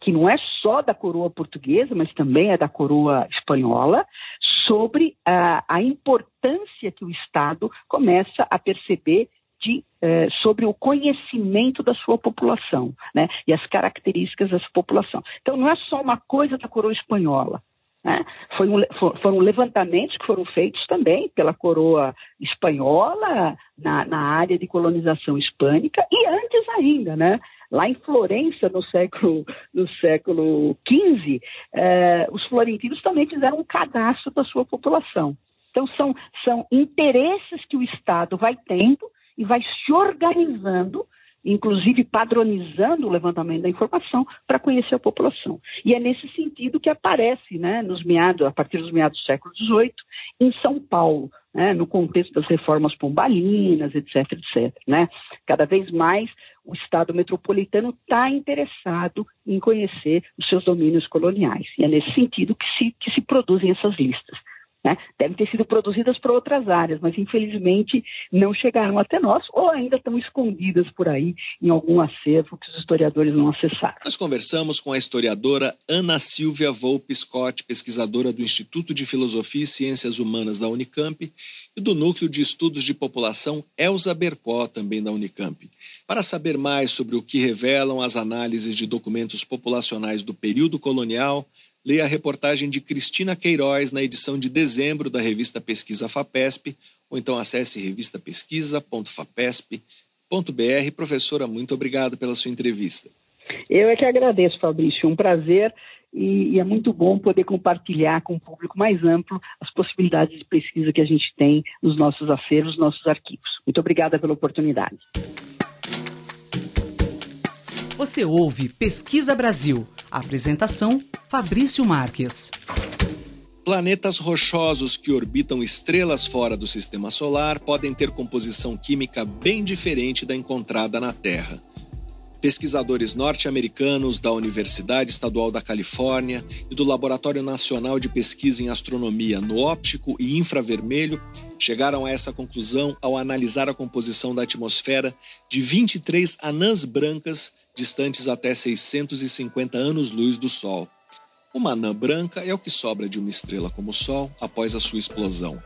que não é só da coroa portuguesa, mas também é da coroa espanhola, sobre a, a importância que o Estado começa a perceber de, eh, sobre o conhecimento da sua população né, e as características dessa população. Então, não é só uma coisa da coroa espanhola. Né? Um, for, foram levantamentos que foram feitos também pela coroa espanhola na, na área de colonização hispânica e antes ainda, né? Lá em Florença, no século, no século XV, eh, os florentinos também fizeram um cadastro da sua população. Então, são, são interesses que o Estado vai tendo e vai se organizando, inclusive padronizando o levantamento da informação para conhecer a população. E é nesse sentido que aparece, né, nos meados, a partir dos meados do século XVIII, em São Paulo, né, no contexto das reformas pombalinas, etc, etc. Né? Cada vez mais o Estado metropolitano está interessado em conhecer os seus domínios coloniais. E é nesse sentido que se, que se produzem essas listas. Né? Devem ter sido produzidas por outras áreas, mas infelizmente não chegaram até nós ou ainda estão escondidas por aí em algum acervo que os historiadores não acessaram. Nós conversamos com a historiadora Ana Silvia Volpe Scott, pesquisadora do Instituto de Filosofia e Ciências Humanas da Unicamp e do Núcleo de Estudos de População Elza Berpó, também da Unicamp. Para saber mais sobre o que revelam as análises de documentos populacionais do período colonial, leia a reportagem de Cristina Queiroz na edição de dezembro da revista Pesquisa FAPESP, ou então acesse revistapesquisa.fapesp.br. Professora, muito obrigado pela sua entrevista. Eu é que agradeço, Fabrício. Um prazer e, é muito bom poder compartilhar com o público mais amplo as possibilidades de pesquisa que a gente tem nos nossos acervos, nos nossos arquivos. Muito obrigada pela oportunidade. Você ouve Pesquisa Brasil. Apresentação: Fabrício Marques. Planetas rochosos que orbitam estrelas fora do sistema solar podem ter composição química bem diferente da encontrada na Terra. Pesquisadores norte-americanos da Universidade Estadual da Califórnia e do Laboratório Nacional de Pesquisa em Astronomia no Óptico e Infravermelho chegaram a essa conclusão ao analisar a composição da atmosfera de 23 anãs brancas distantes até 650 anos-luz do Sol. Uma anã branca é o que sobra de uma estrela como o Sol após a sua explosão.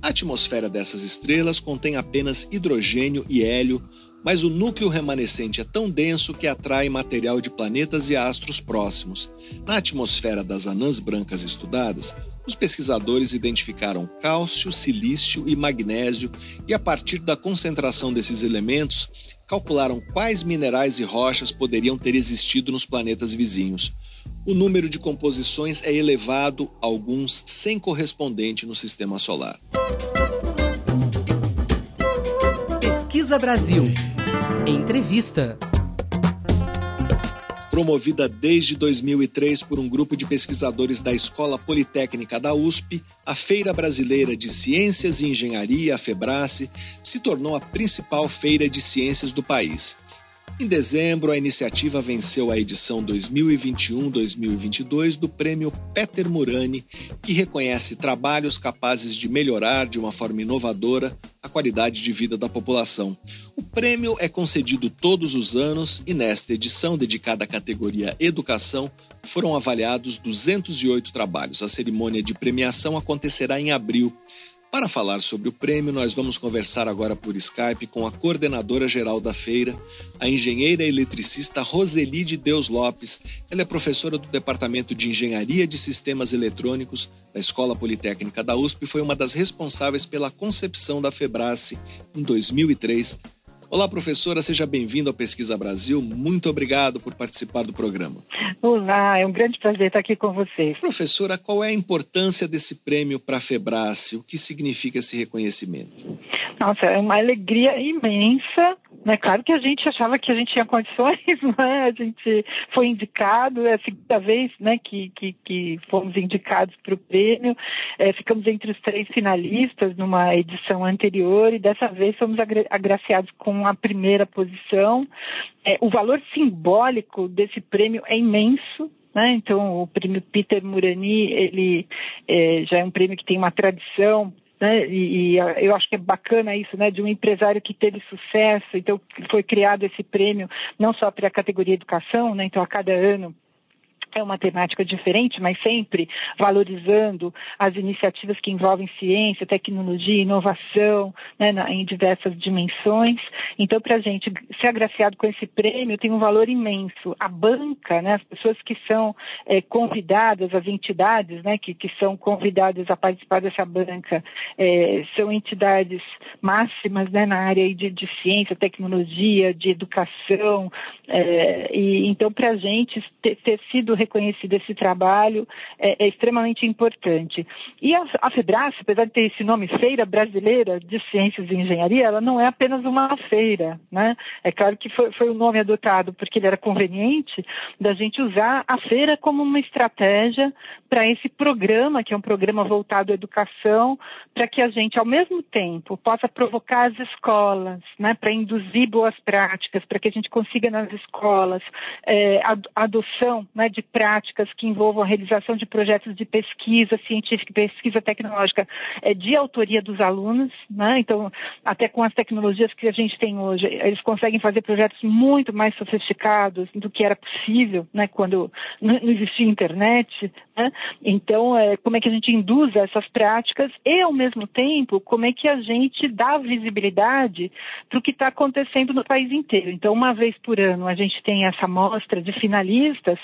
A atmosfera dessas estrelas contém apenas hidrogênio e hélio, mas o núcleo remanescente é tão denso que atrai material de planetas e astros próximos. Na atmosfera das anãs brancas estudadas, os pesquisadores identificaram cálcio, silício e magnésio e, a partir da concentração desses elementos, calcularam quais minerais e rochas poderiam ter existido nos planetas vizinhos. O número de composições é elevado, alguns sem correspondente no sistema solar. Pesquisa Brasil. Entrevista. Promovida desde 2003 por um grupo de pesquisadores da Escola Politécnica da USP, a Feira Brasileira de Ciências e Engenharia, a FEBRACE, se tornou a principal feira de ciências do país. Em dezembro, a iniciativa venceu a edição 2021-2022 do Prêmio Peter Murani, que reconhece trabalhos capazes de melhorar de uma forma inovadora a qualidade de vida da população. O prêmio é concedido todos os anos e, nesta edição dedicada à categoria Educação, foram avaliados 208 trabalhos. A cerimônia de premiação acontecerá em abril. Para falar sobre o prêmio, nós vamos conversar agora por Skype com a coordenadora geral da feira, a engenheira eletricista Roseli de Deus Lopes. Ela é professora do Departamento de Engenharia de Sistemas Eletrônicos da Escola Politécnica da USP e foi uma das responsáveis pela concepção da Febrace em 2003 Olá, professora, seja bem-vinda ao Pesquisa Brasil. Muito obrigado por participar do programa. Olá, é um grande prazer estar aqui com vocês. Professora, qual é a importância desse prêmio para a Febrace? O que significa esse reconhecimento? Nossa, é uma alegria imensa né? Claro que a gente achava que a gente tinha condições, né? a gente foi indicado, é a segunda vez né, que, que, que fomos indicados para o prêmio, é, ficamos entre os três finalistas numa edição anterior e dessa vez fomos agraciados com a primeira posição. É, o valor simbólico desse prêmio é imenso, né? Então, o prêmio Peter Murani, ele é, já é um prêmio que tem uma tradição né? E, e, eu acho que é bacana isso, né? De um empresário que teve sucesso, então foi criado esse prêmio não só para a categoria educação, né? Então a cada ano é uma temática diferente, mas sempre valorizando as iniciativas que envolvem ciência, tecnologia, inovação, né, em diversas dimensões. Então, para a gente ser agraciado com esse prêmio tem um valor imenso. A banca, né, as pessoas que são é, convidadas, as entidades né, que, que são convidadas a participar dessa banca, é, são entidades máximas né, na área de, de ciência, tecnologia, de educação. É, e então, para a gente ter, ter sido reconhecido esse trabalho é, é extremamente importante. E a, a FEBRAS, apesar de ter esse nome Feira Brasileira de Ciências e Engenharia, ela não é apenas uma feira, né? É claro que foi, foi o nome adotado porque ele era conveniente da gente usar a feira como uma estratégia para esse programa, que é um programa voltado à educação, para que a gente, ao mesmo tempo, possa provocar as escolas, né? Para induzir boas práticas, para que a gente consiga nas escolas é, a, adoção né, de práticas que envolvam a realização de projetos de pesquisa científica pesquisa tecnológica é, de autoria dos alunos, né? Então, até com as tecnologias que a gente tem hoje, eles conseguem fazer projetos muito mais sofisticados do que era possível, né? Quando não existia internet, né? Então, é, como é que a gente induz essas práticas e, ao mesmo tempo, como é que a gente dá visibilidade para o que está acontecendo no país inteiro. Então, uma vez por ano, a gente tem essa mostra de finalistas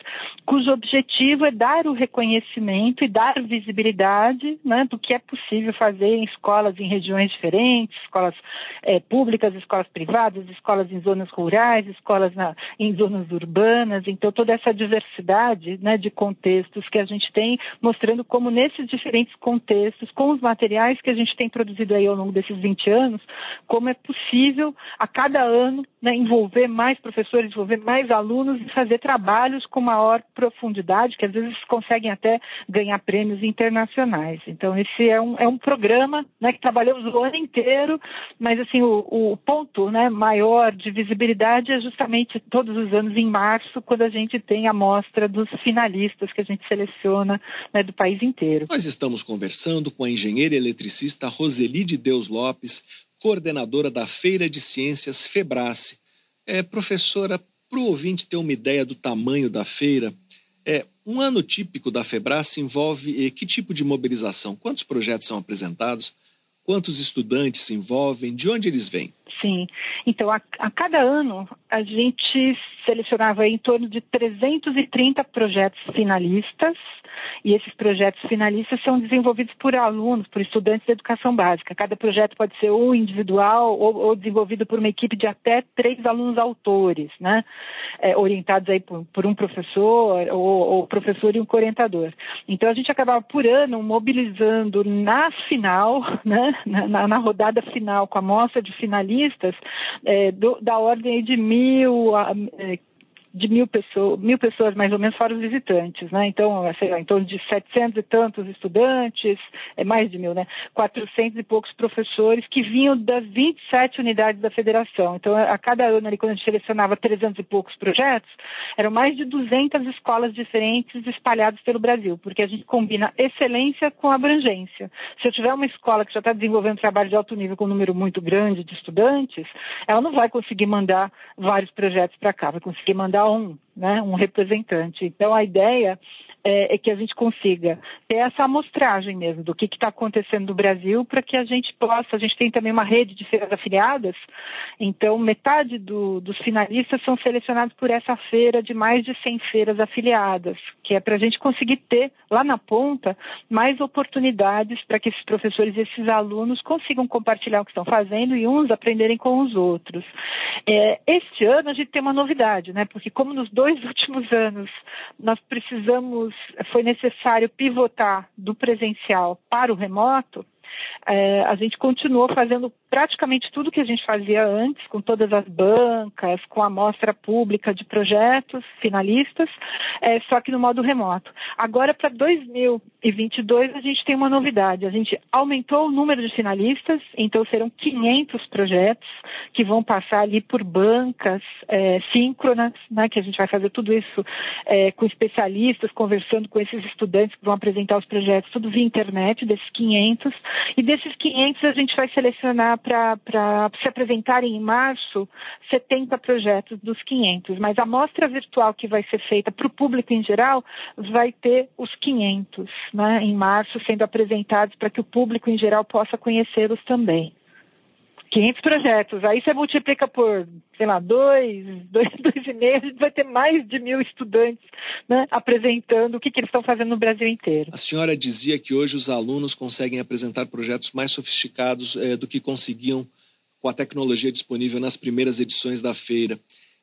cujo objetivo é dar o reconhecimento e dar visibilidade né, do que é possível fazer em escolas em regiões diferentes, escolas é, públicas, escolas privadas, escolas em zonas rurais, escolas na, em zonas urbanas. Então, toda essa diversidade né, de contextos que a gente tem, mostrando como nesses diferentes contextos, com os materiais que a gente tem produzido aí ao longo desses 20 anos, como é possível a cada ano né, envolver mais professores, envolver mais alunos e fazer trabalhos com maior pro profundidade que às vezes conseguem até ganhar prêmios internacionais. Então, esse é um, é um programa né, que trabalhamos o ano inteiro, mas assim, o, o ponto né, maior de visibilidade é justamente todos os anos em março, quando a gente tem a mostra dos finalistas que a gente seleciona né, do país inteiro. Nós estamos conversando com a engenheira eletricista Roseli de Deus Lopes, coordenadora da Feira de Ciências Febrace. É, professora, para o ouvinte ter uma ideia do tamanho da feira, é, um ano típico da Febrace envolve eh, que tipo de mobilização? Quantos projetos são apresentados? Quantos estudantes se envolvem? De onde eles vêm? Sim. Então, a, a, cada ano, a gente selecionava em torno de 330 projetos finalistas, e esses projetos finalistas são desenvolvidos por alunos, por estudantes de educação básica. Cada projeto pode ser ou individual ou, ou desenvolvido por uma equipe de até três alunos autores, né? É, orientados aí por, por um professor ou, ou, professor e um orientador. Então, a gente acabava por ano mobilizando na final, né? na, na rodada final, com a mostra de finalistas, é, do, da ordem de mil a, é, de mil pessoas, mil pessoas mais ou menos, fora os visitantes, né? Então, sei lá, em torno de 700 e tantos estudantes, é mais de mil, né? 400 e poucos professores que vinham das 27 unidades da federação. Então, a cada ano, ali, quando a gente selecionava 300 e poucos projetos, eram mais de 200 escolas diferentes espalhadas pelo Brasil, porque a gente combina excelência com abrangência. Se eu tiver uma escola que já está desenvolvendo trabalho de alto nível com um número muito grande de estudantes, ela não vai conseguir mandar vários projetos para cá, vai conseguir mandar um, né, um representante. Então, a ideia é, é, que a gente consiga ter essa amostragem mesmo do que está acontecendo no Brasil para que a gente possa, a gente tem também uma rede de feiras afiliadas, então metade do, dos finalistas são selecionados por essa feira de mais de 100 feiras afiliadas, que é para a gente conseguir ter lá na ponta mais oportunidades para que esses professores e esses alunos consigam compartilhar o que estão fazendo e uns aprenderem com os outros. É, este ano a gente tem uma novidade, né? Porque como nos dois últimos anos nós precisamos foi necessário pivotar do presencial para o remoto, é, a gente continuou fazendo praticamente tudo que a gente fazia antes, com todas as bancas, com a amostra pública de projetos finalistas, é, só que no modo remoto. Agora, para 2022, a gente tem uma novidade. A gente aumentou o número de finalistas, então serão 500 projetos que vão passar ali por bancas é, síncronas, né, que a gente vai fazer tudo isso é, com especialistas, conversando com esses estudantes que vão apresentar os projetos, tudo via internet, desses 500. E desses 500, a gente vai selecionar para se apresentarem em março 70 projetos dos 500, mas a mostra virtual que vai ser feita para o público em geral vai ter os 500 né, em março sendo apresentados para que o público em geral possa conhecê-los também. 500 projetos. Aí você multiplica por, sei lá, dois, dois, dois e meio, a gente vai ter mais de mil estudantes né, apresentando o que, que eles estão fazendo no Brasil inteiro. A senhora dizia que hoje os alunos conseguem apresentar projetos mais sofisticados é, do que conseguiam com a tecnologia disponível nas primeiras edições da feira.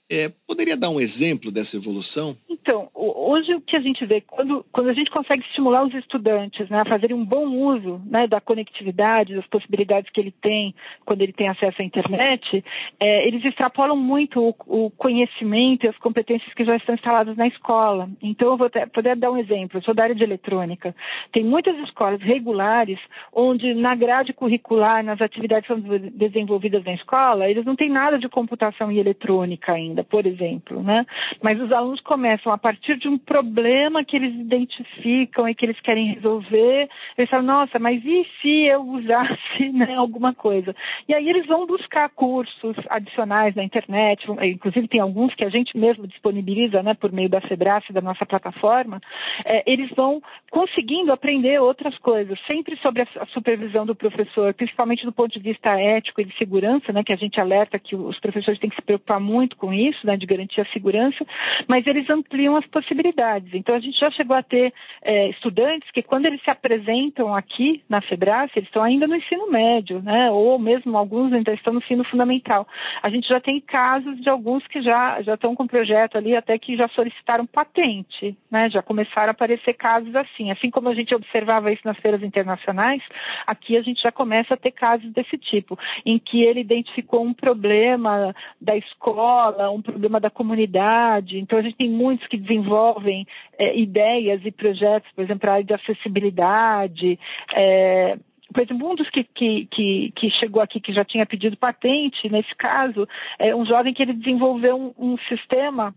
É, poderia dar um exemplo dessa evolução? Então, hoje o que a gente vê, quando, quando a gente consegue estimular os estudantes né, a fazerem um bom uso né, da conectividade, das possibilidades que ele tem quando ele tem acesso à internet, é, eles extrapolam muito o, o, conhecimento e as competências que já estão instaladas na escola. Então, eu vou ter, poder dar um exemplo. Eu sou da área de eletrônica. Tem muitas escolas regulares onde, na grade curricular, nas atividades que são desenvolvidas na escola, eles não têm nada de computação e eletrônica ainda, por exemplo. Né? Mas os alunos começam a partir de um problema que eles identificam e que eles querem resolver, eles falam, nossa, mas e se eu usasse né, alguma coisa? E aí eles vão buscar cursos adicionais na internet, inclusive tem alguns que a gente mesmo disponibiliza né, por meio da Febrace, da nossa plataforma, é, eles vão conseguindo aprender outras coisas, sempre sobre a supervisão do professor, principalmente do ponto de vista ético e de segurança, né, que a gente alerta que os professores têm que se preocupar muito com isso, né, de garantir a segurança, mas eles ampliam as possibilidades. Então, a gente já chegou a ter é, estudantes que, quando eles se apresentam aqui na FEBRAS, eles estão ainda no ensino médio, né? ou mesmo alguns ainda estão no ensino fundamental. A gente já tem casos de alguns que já, já estão com projeto ali, até que já solicitaram patente, né? já começaram a aparecer casos assim. Assim como a gente observava isso nas feiras internacionais, aqui a gente já começa a ter casos desse tipo, em que ele identificou um problema da escola, um problema da comunidade. Então, a gente tem muitos que desenvolvem desenvolvem é, ideias e projetos, por exemplo, a área de acessibilidade. É, por exemplo, um dos que, que, que, que, chegou aqui, que já tinha pedido patente, nesse caso, é um jovem que ele desenvolveu um, um sistema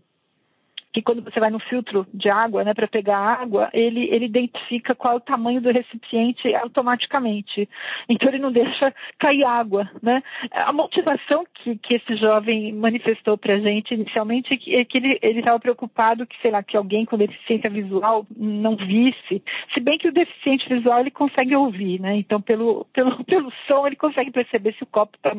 que quando você vai no filtro de água, né, para pegar água, ele, ele identifica qual é o tamanho do recipiente automaticamente. Então ele não deixa cair água, né? A motivação que, que esse jovem manifestou para a gente inicialmente é que ele estava preocupado que, sei lá, que alguém com deficiência visual não visse, se bem que o deficiente visual ele consegue ouvir, né? Então pelo, pelo, pelo som ele consegue perceber se o copo está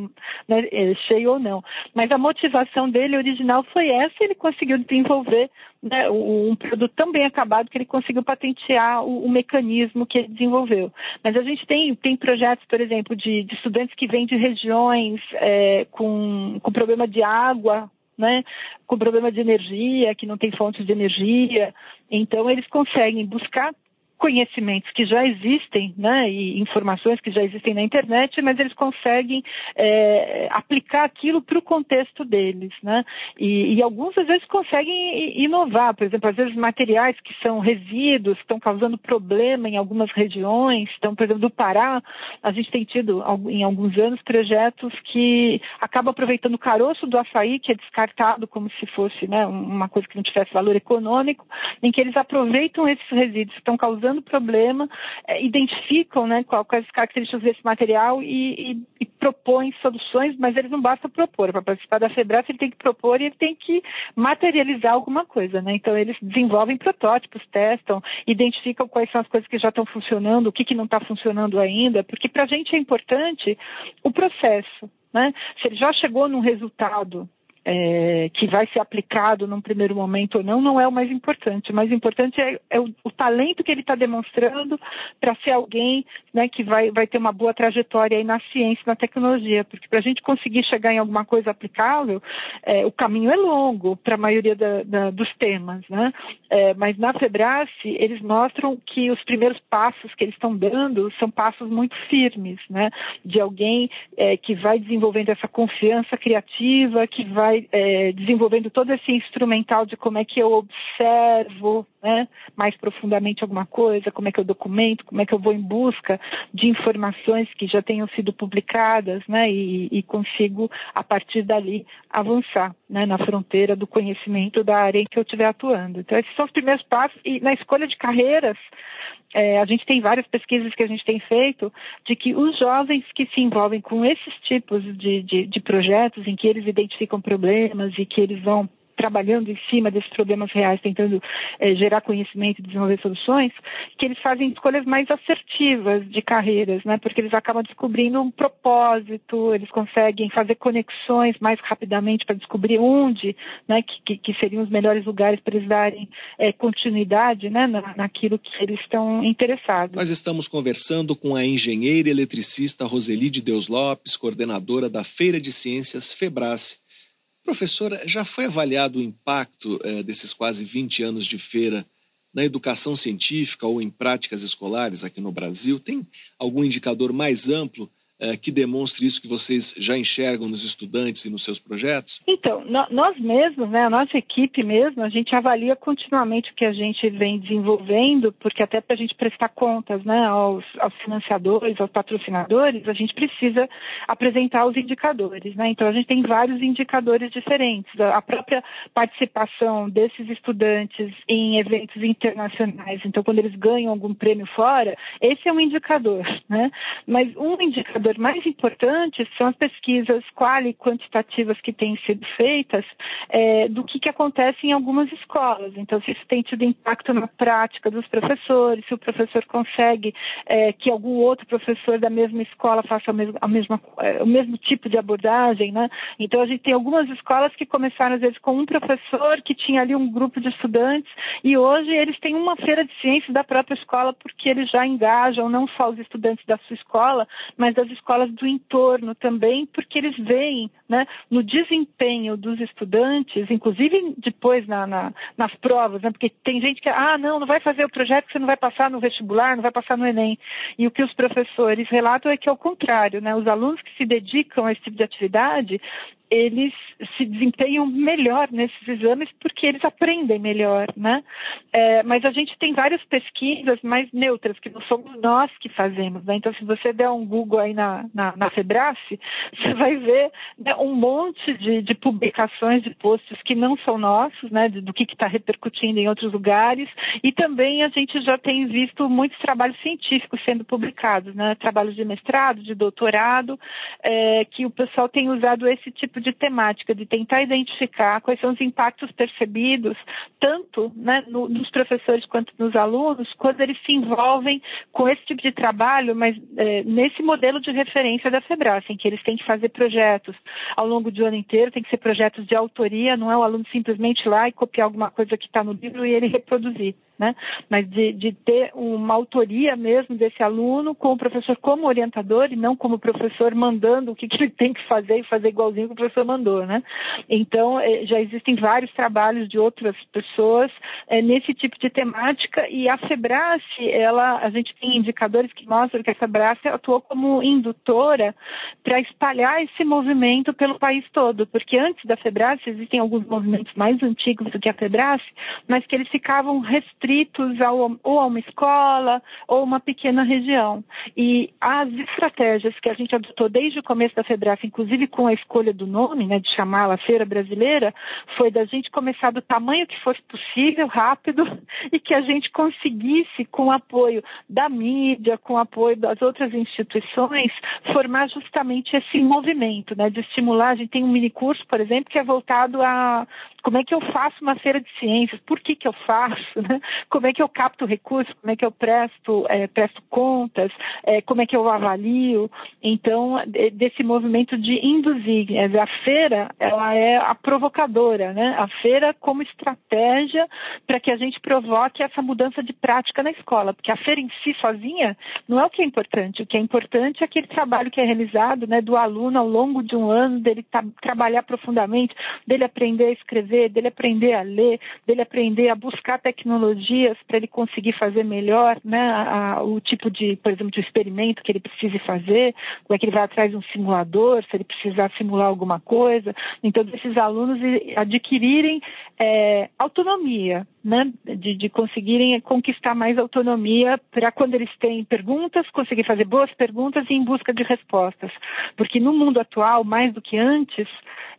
né, é cheio ou não. Mas a motivação dele original foi essa ele conseguiu desenvolver né, um produto tão bem acabado que ele conseguiu patentear o, o, mecanismo que ele desenvolveu. Mas a gente tem, tem projetos, por exemplo, de, de estudantes que vêm de regiões é, com, com problema de água, né, com problema de energia, que não tem fontes de energia. Então, eles conseguem buscar conhecimentos que já existem, né, e informações que já existem na internet, mas eles conseguem é, aplicar aquilo para o contexto deles, né, e, e, alguns às vezes conseguem inovar, por exemplo, às vezes materiais que são resíduos, que estão causando problema em algumas regiões, então, por exemplo, do Pará, a gente tem tido em alguns anos projetos que acabam aproveitando o caroço do açaí, que é descartado como se fosse, né, uma coisa que não tivesse valor econômico, em que eles aproveitam esses resíduos que estão causando o problema, é, identificam né, quais as características desse material e, e, e propõem soluções, mas eles não basta propor. Para participar da FEBRAS, ele tem que propor e ele tem que materializar alguma coisa. Né? Então, eles desenvolvem protótipos, testam, identificam quais são as coisas que já estão funcionando, o que, que não está funcionando ainda, porque para a gente é importante o processo. Né? Se ele já chegou num resultado é, que vai ser aplicado num primeiro momento ou não, não é o mais importante. O mais importante é, é o, o, talento que ele está demonstrando para ser alguém né, que vai, vai ter uma boa trajetória aí na ciência, na tecnologia. Porque para a gente conseguir chegar em alguma coisa aplicável, é, o caminho é longo para a maioria da, da, dos temas. Né? É, mas na Febrace, eles mostram que os primeiros passos que eles estão dando são passos muito firmes, né? de alguém é, que vai desenvolvendo essa confiança criativa, que vai vai é, desenvolvendo todo esse instrumental de como é que eu observo né, mais profundamente alguma coisa, como é que eu documento, como é que eu vou em busca de informações que já tenham sido publicadas né, e, e consigo, a partir dali, avançar né, na fronteira do conhecimento da área em que eu estiver atuando. Então, esses são os primeiros passos. E na escolha de carreiras, é, a gente tem várias pesquisas que a gente tem feito de que os jovens que se envolvem com esses tipos de, de, de projetos em que eles identificam problemas e que eles vão trabalhando em cima desses problemas reais, tentando é, gerar conhecimento e desenvolver soluções, que eles fazem escolhas mais assertivas de carreiras, né? Porque eles acabam descobrindo um propósito, eles conseguem fazer conexões mais rapidamente para descobrir onde, né? Que, que, seriam os melhores lugares para eles darem é, continuidade, né? Na, naquilo que eles estão interessados. Nós estamos conversando com a engenheira eletricista Roseli de Deus Lopes, coordenadora da Feira de Ciências Febrace Professora, já foi avaliado o impacto eh, desses quase 20 anos de feira na educação científica ou em práticas escolares aqui no Brasil? Tem algum indicador mais amplo que demonstre isso que vocês já enxergam nos estudantes e nos seus projetos? Então, nós mesmos, né, a nossa equipe mesmo, a gente avalia continuamente o que a gente vem desenvolvendo, porque até para a gente prestar contas né, aos, aos, financiadores, aos patrocinadores, a gente precisa apresentar os indicadores. Né? Então, a gente tem vários indicadores diferentes. A própria participação desses estudantes em eventos internacionais, então, quando eles ganham algum prêmio fora, esse é um indicador. Né? Mas um indicador indicador mais importante são as pesquisas quali quantitativas que têm sido feitas é, do que, que acontece em algumas escolas. Então, se isso tem tido impacto na prática dos professores, se o professor consegue é, que algum outro professor da mesma escola faça a mesma, a mesma, é, o mesmo tipo de abordagem, né? Então, a gente tem algumas escolas que começaram, às vezes, com um professor que tinha ali um grupo de estudantes e hoje eles têm uma feira de ciências da própria escola porque eles já engajam não só os estudantes da sua escola, mas das escolas do entorno também, porque eles veem né, no desempenho dos estudantes, inclusive depois na, na, nas provas, né, porque tem gente que, ah, não, não vai fazer o projeto, você não vai passar no vestibular, não vai passar no Enem. E o que os professores relatam é que é o contrário, né, os alunos que se dedicam a esse tipo de atividade, eles se desempenham melhor nesses exames porque eles aprendem melhor, né? É, mas a gente tem várias pesquisas mais neutras, que não somos nós que fazemos, né? Então, se você der um Google aí na, na, na Febrace, você vai ver né, um monte de, de, publicações, de posts que não são nossos, né? Do que está repercutindo em outros lugares. E também a gente já tem visto muitos trabalhos científicos sendo publicados, né? Trabalhos de mestrado, de doutorado, é, que o pessoal tem usado esse tipo de temática, de tentar identificar quais são os impactos percebidos, tanto né, no, nos professores quanto nos alunos, quando eles se envolvem com esse tipo de trabalho, mas é, nesse modelo de referência da FEBRAS, em que eles têm que fazer projetos ao longo do ano inteiro, tem que ser projetos de autoria, não é o aluno simplesmente lá e copiar alguma coisa que está no livro e ele reproduzir né? Mas de, de ter uma autoria mesmo desse aluno com o professor como orientador e não como professor mandando o que, que ele tem que fazer e fazer igualzinho que o professor mandou, né? Então, eh, já existem vários trabalhos de outras pessoas é, nesse tipo de temática e a Febrace, ela, a gente tem indicadores que mostram que a Febrace atuou como indutora para espalhar esse movimento pelo país todo, porque antes da Febrace existem alguns movimentos mais antigos do que a Febrace, mas que eles ficavam restritos restritos ao, ou a uma escola ou uma pequena região. E as estratégias que a gente adotou desde o começo da FEBRAF, inclusive com a escolha do nome, né, de chamá-la Feira Brasileira, foi da gente começar do tamanho que fosse possível, rápido, e que a gente conseguisse, com o apoio da mídia, com o apoio das outras instituições, formar justamente esse movimento, né, de estimular. A gente tem um mini curso, por exemplo, que é voltado a como é que eu faço uma feira de ciências, por que, que eu faço, né? Como é que eu capto recursos, como é que eu presto, é, presto contas, é, como é que eu avalio. Então, desse movimento de induzir. A feira, ela é a provocadora, né? A feira como estratégia para que a gente provoque essa mudança de prática na escola, porque a feira em si sozinha não é o que é importante. O que é importante é aquele trabalho que é realizado, né, do aluno ao longo de um ano, dele trabalhar profundamente, dele aprender a escrever dele aprender a ler, dele aprender a buscar tecnologias para ele conseguir fazer melhor né, a, o tipo de, por exemplo, de experimento que ele precise fazer, como é que ele vai atrás de um simulador, se ele precisar simular alguma coisa. Então, esses alunos adquirirem é, autonomia, né, de, de conseguirem conquistar mais autonomia para quando eles têm perguntas, conseguir fazer boas perguntas e em busca de respostas. Porque no mundo atual, mais do que antes,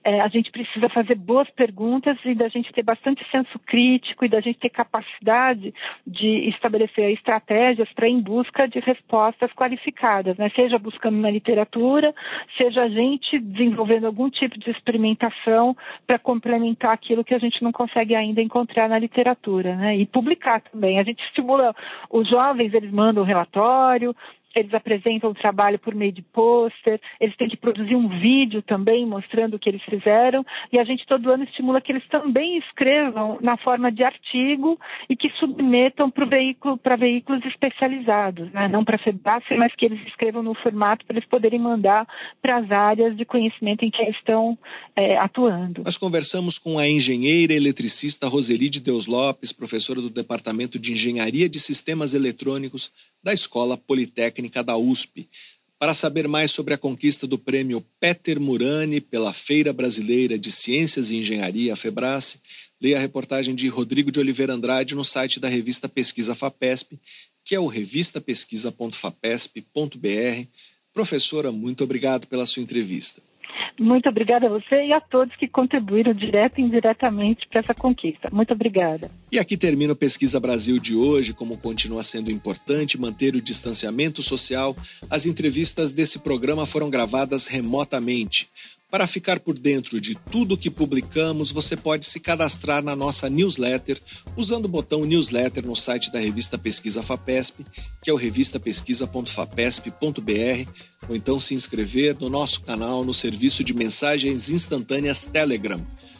é, a gente precisa fazer boas perguntas e da gente ter bastante senso crítico e da gente ter capacidade de estabelecer estratégias para em busca de respostas qualificadas, né? seja buscando na literatura, seja a gente desenvolvendo algum tipo de experimentação para complementar aquilo que a gente não consegue ainda encontrar na literatura, né? E publicar também. A gente estimula os jovens, eles mandam um relatório, eles apresentam o trabalho por meio de pôster, eles têm que produzir um vídeo também mostrando o que eles fizeram, e a gente todo ano estimula que eles também escrevam na forma de artigo e que submetam para veículo, veículos especializados, né? não para a FEBAC, mas que eles escrevam no formato para eles poderem mandar para as áreas de conhecimento em que eles estão é, atuando. Nós conversamos com a engenheira eletricista Roseli de Deus Lopes, professora do Departamento de Engenharia de Sistemas Eletrônicos da Escola Politécnica da USP. Para saber mais sobre a conquista do prêmio Peter Murani pela Feira Brasileira de Ciências e Engenharia, a FEBRACE, leia a reportagem de Rodrigo de Oliveira Andrade no site da revista Pesquisa FAPESP, que é o revistapesquisa.fapesp.br. Professora, muito obrigado pela sua entrevista. Muito obrigada a você e a todos que contribuíram direto e indiretamente para essa conquista. Muito obrigada. E aqui termina o Pesquisa Brasil de hoje. Como continua sendo importante manter o distanciamento social, as entrevistas desse programa foram gravadas remotamente. Para ficar por dentro de tudo que publicamos, você pode se cadastrar na nossa newsletter usando o botão newsletter no site da revista Pesquisa FAPESP, que é o revistapesquisa.fapesp.br, ou então se inscrever no nosso canal no serviço de mensagens instantâneas Telegram